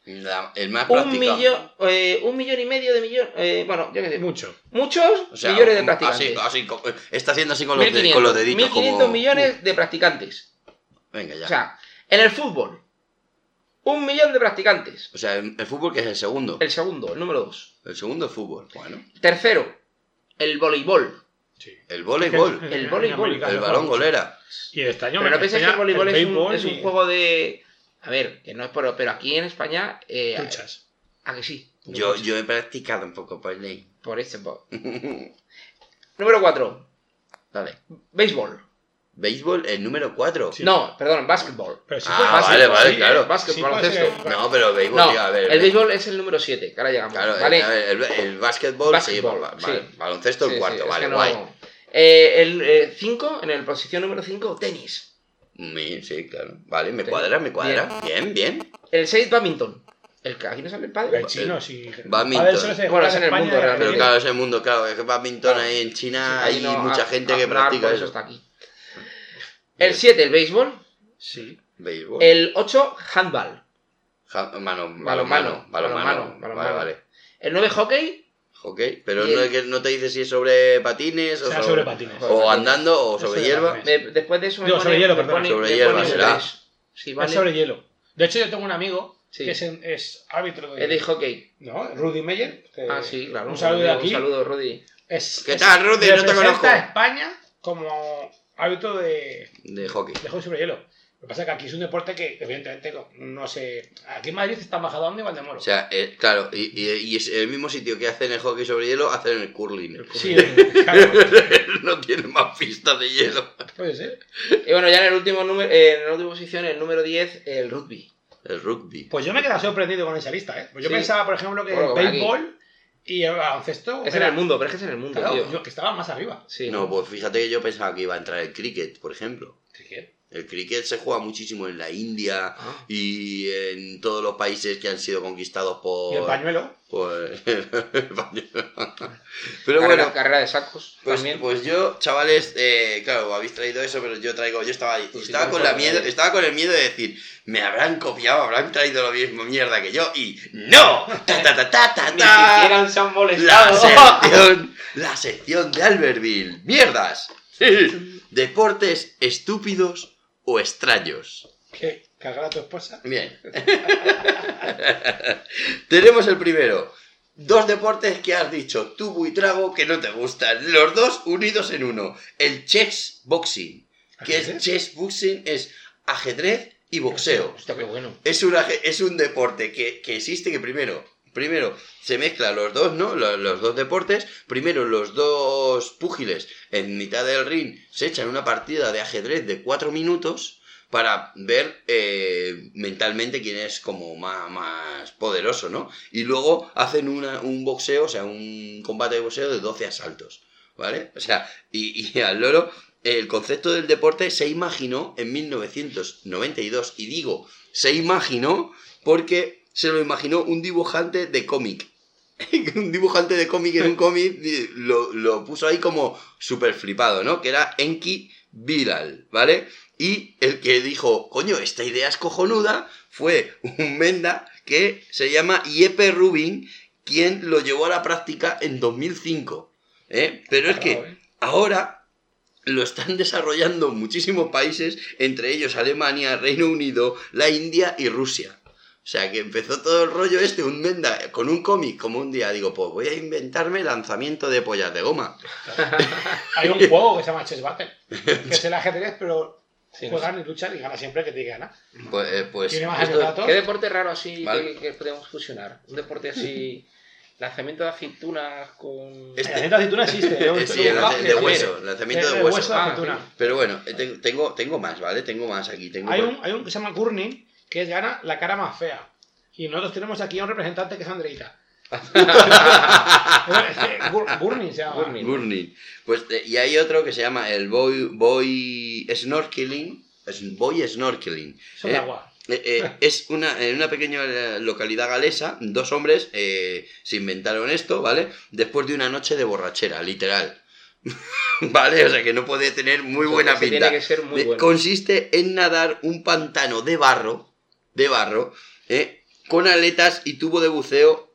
[SPEAKER 1] La- el más
[SPEAKER 2] Un millón, eh, un millón y medio de millón, eh, bueno, yo qué sé,
[SPEAKER 3] Mucho.
[SPEAKER 2] muchos
[SPEAKER 1] O sea,
[SPEAKER 2] millones de practicantes.
[SPEAKER 1] así, co- está haciendo así con los, de-
[SPEAKER 2] 1500,
[SPEAKER 1] con los deditos
[SPEAKER 2] 1500
[SPEAKER 1] como...
[SPEAKER 2] millones de practicantes.
[SPEAKER 1] Venga, ya.
[SPEAKER 2] O sea, en el fútbol, un millón de practicantes.
[SPEAKER 1] O sea, el, el fútbol que es el segundo.
[SPEAKER 2] El segundo, el número dos.
[SPEAKER 1] El segundo es fútbol. Bueno.
[SPEAKER 2] Tercero, el voleibol.
[SPEAKER 3] Sí.
[SPEAKER 1] El voleibol.
[SPEAKER 2] El voleibol.
[SPEAKER 1] El balón golera.
[SPEAKER 3] Y el estaño
[SPEAKER 2] Pero no penséis que el voleibol es, un, un juego de... A ver, que no es por... Pero aquí en España... Eh,
[SPEAKER 3] Luchas.
[SPEAKER 2] ¿A que sí?
[SPEAKER 1] Yo, yo he practicado un poco por ley.
[SPEAKER 2] Por este... po- Número cuatro,
[SPEAKER 1] Vale.
[SPEAKER 2] béisbol.
[SPEAKER 1] Béisbol, el número 4.
[SPEAKER 3] Sí.
[SPEAKER 2] No, perdón, básquetbol.
[SPEAKER 3] Pero sí
[SPEAKER 1] Ah,
[SPEAKER 3] puede-
[SPEAKER 1] vale,
[SPEAKER 2] Básquetbol,
[SPEAKER 1] vale,
[SPEAKER 2] sí,
[SPEAKER 1] claro.
[SPEAKER 2] eh, Básquet,
[SPEAKER 3] Sí puede
[SPEAKER 2] baloncesto.
[SPEAKER 1] No, pero béisbol,
[SPEAKER 2] No,
[SPEAKER 1] tío, a ver.
[SPEAKER 2] el béisbol es el número 7, que ahora llegamos.
[SPEAKER 1] Claro,
[SPEAKER 2] ¿vale?
[SPEAKER 1] a ver, el, el básquetbol,
[SPEAKER 2] Básquetbol,
[SPEAKER 1] sí, ba- ba-
[SPEAKER 2] sí.
[SPEAKER 1] baloncesto el
[SPEAKER 2] Sí,
[SPEAKER 1] cuarto,
[SPEAKER 2] sí, es
[SPEAKER 1] vale,
[SPEAKER 2] que no-
[SPEAKER 1] guay.
[SPEAKER 2] Eh, el 5, en la posición número 5, tenis.
[SPEAKER 1] Sí, sí, claro. Vale, me cuadra, me cuadra. Bien, bien.
[SPEAKER 2] El 6, badminton. El, que- aquí no sale el padre.
[SPEAKER 3] El chino, sí.
[SPEAKER 1] Badminton.
[SPEAKER 2] Bueno, es en el
[SPEAKER 3] España
[SPEAKER 2] mundo,
[SPEAKER 3] y
[SPEAKER 1] Pero
[SPEAKER 2] realmente.
[SPEAKER 1] claro, es el mundo, claro. Es que badminton
[SPEAKER 2] Claro.
[SPEAKER 1] ahí en China hay
[SPEAKER 2] no,
[SPEAKER 1] mucha
[SPEAKER 2] a-
[SPEAKER 1] gente
[SPEAKER 2] a-
[SPEAKER 1] que practica eso.
[SPEAKER 2] está aquí. El 7, el béisbol.
[SPEAKER 3] Sí.
[SPEAKER 1] Béisbol.
[SPEAKER 2] El 8, handball.
[SPEAKER 1] Ja- mano,
[SPEAKER 2] Balonmano,
[SPEAKER 1] balonmano, Vale, vale.
[SPEAKER 2] El 9, hockey.
[SPEAKER 1] Ok, pero no,
[SPEAKER 2] el-
[SPEAKER 1] es que no te dice si es sobre patines o sobre,
[SPEAKER 3] sobre patines.
[SPEAKER 1] o andando o sobre hierba.
[SPEAKER 2] después de eso me
[SPEAKER 3] Digo,
[SPEAKER 2] pone,
[SPEAKER 3] sobre hielo,
[SPEAKER 2] me
[SPEAKER 3] perdón.
[SPEAKER 2] pone-
[SPEAKER 1] Sobre
[SPEAKER 2] me
[SPEAKER 1] hierba
[SPEAKER 2] pone
[SPEAKER 1] será.
[SPEAKER 2] inglés. Sí, vale.
[SPEAKER 3] Es sobre hielo. De hecho, yo tengo un amigo
[SPEAKER 2] Sí.
[SPEAKER 3] que es, en- es árbitro de...
[SPEAKER 2] Es de hockey.
[SPEAKER 3] No, Rudy Meyer. que-
[SPEAKER 2] Ah, sí, claro.
[SPEAKER 3] Un saludo de
[SPEAKER 2] Un
[SPEAKER 3] aquí.
[SPEAKER 2] saludo, Rudy.
[SPEAKER 3] Es,
[SPEAKER 1] ¿Qué
[SPEAKER 3] es-
[SPEAKER 1] tal, Rudy? No te
[SPEAKER 3] representa
[SPEAKER 1] conozco.
[SPEAKER 3] a España como árbitro de,
[SPEAKER 1] De hockey.
[SPEAKER 3] de hockey sobre hielo. Lo que pasa es que aquí es un deporte que, evidentemente, no sé... Aquí en Madrid está Majadahonda y Valdemoro.
[SPEAKER 1] O sea, eh, claro, y, y- y es el mismo sitio que hacen el hockey sobre hielo, hacen el curling.
[SPEAKER 3] sí, claro,
[SPEAKER 1] no tiene más pistas de hielo.
[SPEAKER 3] puede ser.
[SPEAKER 2] Y bueno, ya en el último número, en la última posición, el número 10, el rugby.
[SPEAKER 1] El rugby.
[SPEAKER 3] Pues yo me he quedado sorprendido con esa lista, ¿eh? Pues yo
[SPEAKER 2] Sí.
[SPEAKER 3] pensaba, por ejemplo, que
[SPEAKER 2] Bueno,
[SPEAKER 3] el
[SPEAKER 2] aquí.
[SPEAKER 3] béisbol y el baloncesto...
[SPEAKER 2] Es en
[SPEAKER 3] era-
[SPEAKER 2] el mundo, pero es que es en el mundo,
[SPEAKER 3] Claro,
[SPEAKER 2] tío.
[SPEAKER 3] yo que estaba más arriba.
[SPEAKER 2] Sí.
[SPEAKER 1] No, pues fíjate que yo pensaba que iba a entrar el cricket, por ejemplo.
[SPEAKER 3] ¿Qué?
[SPEAKER 1] El cricket se juega muchísimo en la India
[SPEAKER 2] Ah.
[SPEAKER 1] y en todos los países que han sido conquistados por...
[SPEAKER 3] Y el pañuelo.
[SPEAKER 1] por- el pañuelo. Pero
[SPEAKER 2] carrera,
[SPEAKER 1] bueno,
[SPEAKER 2] carrera de sacos
[SPEAKER 1] Pues,
[SPEAKER 2] también.
[SPEAKER 1] pues yo, chavales, eh, claro, habéis traído eso, pero yo traigo, yo estaba ahí,
[SPEAKER 2] Pues
[SPEAKER 1] estaba con la miedo, estaba con el miedo de decir, me habrán copiado, habrán traído lo mismo mierda que yo, y ¡no! ¡Ta, ta, ta, ta, ta,
[SPEAKER 2] Ni
[SPEAKER 1] ta!
[SPEAKER 2] siquiera se han
[SPEAKER 1] La
[SPEAKER 2] molestado.
[SPEAKER 1] sección, la sección de Albertville. ¡Mierdas! Deportes estúpidos o extraños.
[SPEAKER 3] ¿Qué? ¿Cargar a tu esposa?
[SPEAKER 1] Bien. Tenemos el primero. Dos deportes que has dicho, tubo y trago, que no te gustan. Los dos unidos en uno. El chess boxing. Que es chess boxing es ajedrez y boxeo.
[SPEAKER 2] Hostia, qué bueno.
[SPEAKER 1] Es un, es un deporte que, que existe que primero, primero se mezclan los dos, ¿no? Los, dos deportes. Primero los dos púgiles en mitad del ring se echan una partida de ajedrez de cuatro minutos para ver eh, mentalmente quién es como más, poderoso, ¿no? Y luego hacen un boxeo, o sea, un combate de boxeo de 12 asaltos, ¿vale? O sea, y al loro, el concepto del deporte se imaginó en 1992, y digo, se imaginó porque se lo imaginó un dibujante de cómic. un dibujante de cómic en un cómic lo, lo puso ahí como súper flipado, ¿no? Que era Enki Bilal, ¿vale? Y el que dijo, coño, esta idea es cojonuda, fue un Menda que se llama Yepe Rubin, quien lo llevó a la práctica en 2005. ¿eh? Pero es que
[SPEAKER 2] ¿eh?
[SPEAKER 1] ahora lo están desarrollando muchísimos países, entre ellos Alemania, Reino Unido, la India y Rusia. O sea que empezó todo el rollo este, un Menda, con un cómic, como un día digo, pues voy a inventarme lanzamiento de pollas de goma.
[SPEAKER 3] Hay un juego que se llama Chess Battle, que es el ajedrez, pero
[SPEAKER 2] Sí,
[SPEAKER 3] juegan y luchan y gana siempre el que te gana.
[SPEAKER 1] Pues, eh, pues
[SPEAKER 3] Tiene más
[SPEAKER 1] esto-
[SPEAKER 3] años datos.
[SPEAKER 2] ¿Qué deporte raro así
[SPEAKER 1] Vale.
[SPEAKER 2] que, que podemos fusionar? Un deporte así. lanzamiento de aceitunas con.
[SPEAKER 1] Este-
[SPEAKER 3] El lanzamiento de aceituna existe. ¿no?
[SPEAKER 1] eh, sí, el lance- de hueso, lanzamiento de
[SPEAKER 3] de
[SPEAKER 1] hueso.
[SPEAKER 3] hueso de
[SPEAKER 2] Ah,
[SPEAKER 3] aceituna.
[SPEAKER 1] Pero bueno, tengo, tengo, más, ¿vale? Tengo más aquí. Tengo
[SPEAKER 3] Hay un, hay un que se llama Gurning, que es gana la cara más fea. Y nosotros tenemos aquí a un representante que es Andreita. Gurning se llama.
[SPEAKER 2] Gurning.
[SPEAKER 1] Gurney. Pues, eh, y hay otro que se llama el Boy, boy Snorkeling. Es Boy Snorkeling.
[SPEAKER 3] Son
[SPEAKER 1] ¿eh?
[SPEAKER 3] agua.
[SPEAKER 1] Eh, eh, es una, en una pequeña localidad galesa, dos hombres eh, se inventaron esto, ¿vale? Después de una noche de borrachera, literal. ¿Vale? O sea que no puede tener muy buena pinta.
[SPEAKER 2] Tiene que ser muy bueno.
[SPEAKER 1] Consiste en nadar un pantano de barro, de barro, ¿eh? con aletas y tubo de buceo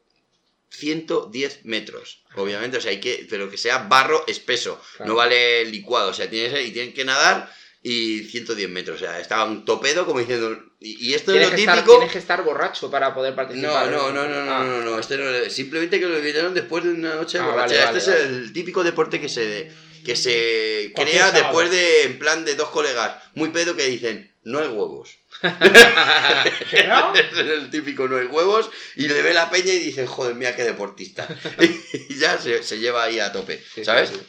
[SPEAKER 1] 110 metros. Obviamente, o sea, hay que, pero que sea barro espeso,
[SPEAKER 2] Claro.
[SPEAKER 1] no vale licuado, o sea, tienes, y tienen que nadar y 110 metros, o sea, estaba un topedo como diciendo, y, y esto es lo
[SPEAKER 2] que, estar,
[SPEAKER 1] típico...
[SPEAKER 2] tienes que estar borracho para poder
[SPEAKER 1] No,
[SPEAKER 2] participar.
[SPEAKER 1] no, no, no, no,
[SPEAKER 2] Ah.
[SPEAKER 1] no, no, este no, simplemente que lo invitaron después de una noche de
[SPEAKER 2] Ah,
[SPEAKER 1] borrachera.
[SPEAKER 2] vale,
[SPEAKER 1] este
[SPEAKER 2] vale,
[SPEAKER 1] es el típico deporte que se, que se crea después de, en plan de dos colegas muy pedo que dicen, no hay huevos.
[SPEAKER 3] ¿Que no?
[SPEAKER 1] es el típico no hay huevos y le ve la peña y dicen, joder, mira qué deportista. y ya se, se lleva ahí a tope,
[SPEAKER 2] Sí, sí,
[SPEAKER 1] ¿sabes?
[SPEAKER 2] sí.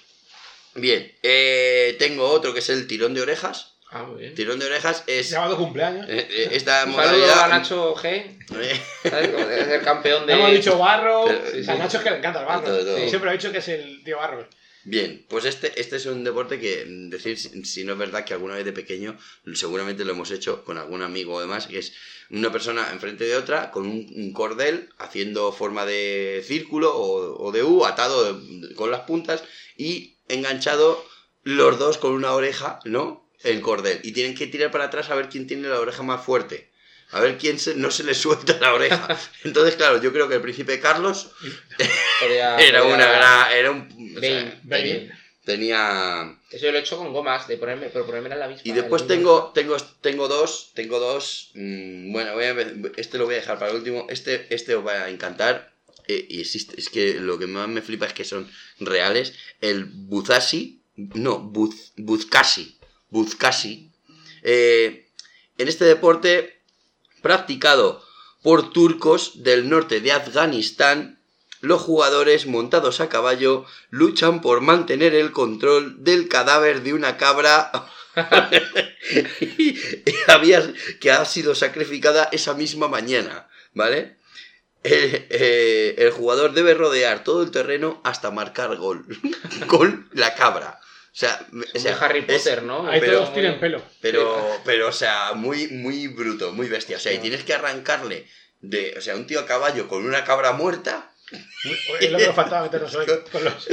[SPEAKER 1] Bien, eh, tengo otro que es el tirón de orejas.
[SPEAKER 2] Ah, muy bien.
[SPEAKER 1] Tirón de orejas es...
[SPEAKER 3] Se llama tu cumpleaños.
[SPEAKER 1] eh, eh, esta
[SPEAKER 2] Un saludo
[SPEAKER 1] modalidad...
[SPEAKER 2] a Nacho G. ¿sabes? Como Es el campeón de.
[SPEAKER 3] Hemos dicho barro.
[SPEAKER 1] Pero-
[SPEAKER 3] a. Nacho es que le encanta el barro.
[SPEAKER 1] Todo, todo.
[SPEAKER 3] Siempre ha dicho que es el tío barro.
[SPEAKER 1] Bien, pues este, este es un deporte que, mm, decir si, no es verdad que alguna vez de pequeño, seguramente lo hemos hecho con algún amigo o demás, que es una persona enfrente de otra con un, cordel haciendo forma de círculo o, de U, atado de- con las puntas y enganchado los dos con una oreja, ¿no? El cordel. Y tienen que tirar para atrás a ver quién tiene la oreja más fuerte. A ver quién se- no se le suelta la oreja. Entonces, claro, yo creo que el príncipe Carlos Era una gran... Era un, o sea,
[SPEAKER 2] Bane,
[SPEAKER 1] tenía-
[SPEAKER 2] Eso yo lo he hecho con gomas, de ponerme, pero ponerme en la misma.
[SPEAKER 1] y después tengo, tengo, tengo dos, tengo dos. mm, bueno, voy a este lo voy a dejar para el último. Este, este os va a encantar. eh, y existe, es que lo que más me flipa es que son reales. El Buzashi, no, Buz, Buzkashi, Buzkashi. eh, en este deporte practicado por turcos del norte de Afganistán, los jugadores montados a caballo luchan por mantener el control del cadáver de una cabra había, que ha sido sacrificada esa misma mañana, ¿vale? Eh, eh, el jugador debe rodear todo el terreno hasta marcar gol con la cabra. O sea, o
[SPEAKER 2] Harry
[SPEAKER 1] es-
[SPEAKER 2] Potter, ¿no?
[SPEAKER 3] Ahí
[SPEAKER 1] pero-
[SPEAKER 3] todos tienen pelo.
[SPEAKER 1] pero, pero, o sea, muy, muy bruto, muy bestia. O sea, y tienes que arrancarle de, o sea, un tío a caballo con una cabra muerta.
[SPEAKER 3] Es lo que nos faltaba meternos hoy con los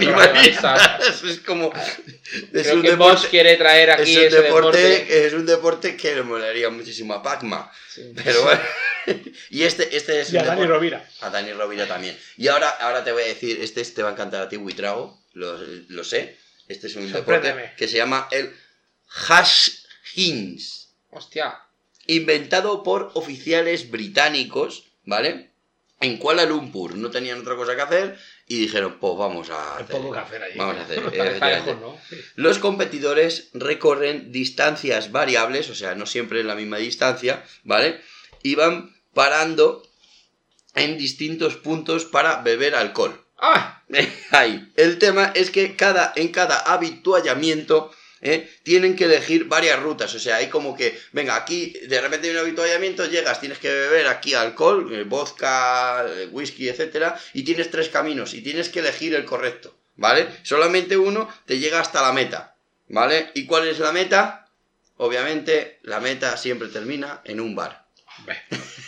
[SPEAKER 1] imaginas, es como. Es
[SPEAKER 2] Creo
[SPEAKER 1] un
[SPEAKER 2] que Bosch
[SPEAKER 1] deporte.
[SPEAKER 2] quiere traer aquí
[SPEAKER 1] Es un,
[SPEAKER 2] ese
[SPEAKER 1] deporte,
[SPEAKER 2] deporte.
[SPEAKER 1] es un deporte que le molaría muchísimo a Pacma.
[SPEAKER 2] Sí.
[SPEAKER 1] Pero bueno. y este, este es
[SPEAKER 3] y a Dani
[SPEAKER 1] deporte-
[SPEAKER 3] Rovira.
[SPEAKER 1] a Dani Rovira también. Y ahora, ahora te voy a decir, este te va a encantar a ti, Buitrago, lo, lo sé. Este es un deporte que se llama el Hash Hings.
[SPEAKER 2] Hostia.
[SPEAKER 1] inventado por oficiales británicos, ¿vale? En Kuala Lumpur no tenían otra cosa que hacer y dijeron, pues vamos a hacer.
[SPEAKER 3] poco que hacer allí.
[SPEAKER 1] Vamos a hacer.
[SPEAKER 2] ¿no?
[SPEAKER 1] Los competidores recorren distancias variables, o sea, no siempre en la misma distancia, ¿vale? Y van parando en distintos puntos para beber alcohol.
[SPEAKER 2] ¡Ah!
[SPEAKER 1] Ahí. El tema es que cada, en cada habituallamiento ¿eh? tienen que elegir varias rutas. O sea, hay como que, venga, aquí de repente hay un habituallamiento, llegas, tienes que beber aquí alcohol, eh, vodka, eh, whisky, etcétera, y tienes tres caminos y tienes que elegir el correcto, ¿vale? Solamente uno te llega hasta la meta, ¿vale? ¿Y cuál es la meta? Obviamente, la meta siempre termina en un bar.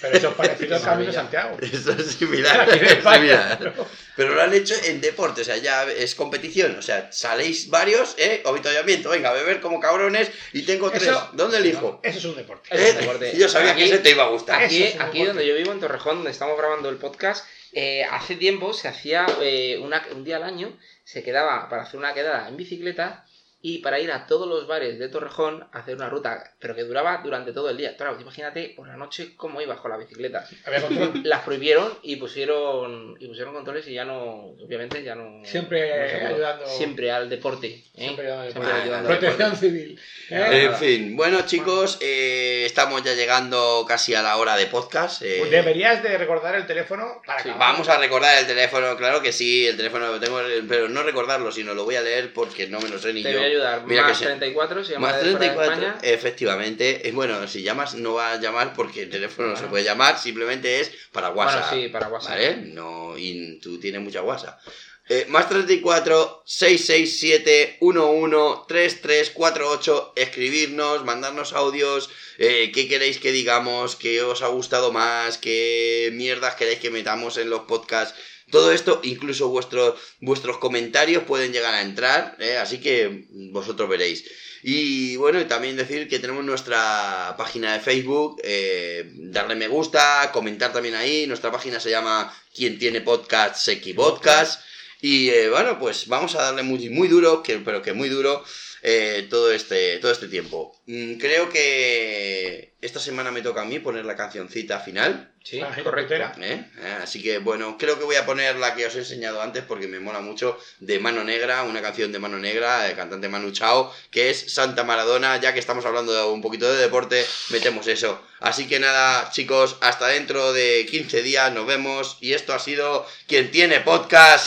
[SPEAKER 3] Pero eso es parecido al Camino de. Santiago.
[SPEAKER 1] Eso es similar.
[SPEAKER 3] Aquí en
[SPEAKER 1] es
[SPEAKER 3] España,
[SPEAKER 1] similar.
[SPEAKER 3] pero-
[SPEAKER 1] Pero lo han hecho en deporte, o sea, ya es competición. O sea, saléis varios, ¿eh? Avituallamiento, venga, a beber como cabrones y tengo tres.
[SPEAKER 3] Eso-
[SPEAKER 1] ¿Dónde elijo?
[SPEAKER 3] Eso es un deporte.
[SPEAKER 2] Eso es
[SPEAKER 1] ¿Eh?
[SPEAKER 2] deporte.
[SPEAKER 1] Yo sabía
[SPEAKER 2] Aquí-
[SPEAKER 1] que ese te iba a gustar.
[SPEAKER 2] Aquí,
[SPEAKER 3] es
[SPEAKER 2] aquí donde yo vivo, en Torrejón, donde estamos grabando el podcast, eh, hace tiempo se hacía eh, una- un día al año, se quedaba para hacer una quedada en bicicleta y para ir a todos los bares de Torrejón a hacer una ruta, pero que duraba durante todo el día. Claro, imagínate por la noche cómo ibas con la bicicleta.
[SPEAKER 3] Había control.
[SPEAKER 2] Las prohibieron y pusieron y pusieron controles y ya no, obviamente ya no.
[SPEAKER 3] Siempre
[SPEAKER 2] no
[SPEAKER 3] ayudando.
[SPEAKER 2] Siempre al deporte. ¿eh?
[SPEAKER 3] Siempre ayudando
[SPEAKER 2] Siempre al
[SPEAKER 3] Protección
[SPEAKER 2] deporte.
[SPEAKER 3] civil.
[SPEAKER 2] Eh.
[SPEAKER 1] En fin, bueno chicos, eh, estamos ya llegando casi a la hora de podcast. eh,
[SPEAKER 3] Pues Deberías de recordar el teléfono para
[SPEAKER 2] Sí.
[SPEAKER 1] Vamos a recordar el teléfono, claro que sí, el teléfono lo tengo, pero no recordarlo, sino lo voy a leer porque no me lo sé ni
[SPEAKER 2] Te
[SPEAKER 1] yo.
[SPEAKER 2] Ayudar.
[SPEAKER 1] Mira
[SPEAKER 2] más
[SPEAKER 1] que sí.
[SPEAKER 2] 34, si llamas
[SPEAKER 1] Más
[SPEAKER 2] de fuera de
[SPEAKER 1] 34,
[SPEAKER 2] España.
[SPEAKER 1] efectivamente. Bueno, si llamas no va a llamar porque el teléfono no se puede llamar, simplemente es para WhatsApp.
[SPEAKER 2] Bueno, sí, para WhatsApp.
[SPEAKER 1] ¿Vale? No, y tú tienes mucha WhatsApp. Eh, más 34 667 11 3348 escribirnos, mandarnos audios, eh, qué queréis que digamos, qué os ha gustado más, qué mierdas queréis que metamos en los podcasts. Todo esto, incluso vuestros, vuestros comentarios pueden llegar a entrar, ¿eh? así que vosotros veréis. Y bueno, también decir que tenemos nuestra página de Facebook, darle me gusta, comentar también ahí. Nuestra página se llama Quien tiene podcast, Seki Podcast. Y eh, bueno, pues vamos a darle muy, muy duro, que, pero que muy duro, eh, todo, este, todo este tiempo. Mm, creo que esta semana me toca a mí poner la cancioncita final.
[SPEAKER 2] Sí,
[SPEAKER 3] Ah,
[SPEAKER 2] correcto.
[SPEAKER 1] ¿eh? Eh, Así que bueno, creo que voy a poner la que os he enseñado antes porque me mola mucho de Mano Negra, una canción de Mano Negra, de cantante Manu Chao, que es Santa Maradona, ya que estamos hablando de un poquito de deporte, metemos eso. Así que nada, chicos, hasta dentro de 15 días nos vemos y esto ha sido quien tiene
[SPEAKER 2] Podcast.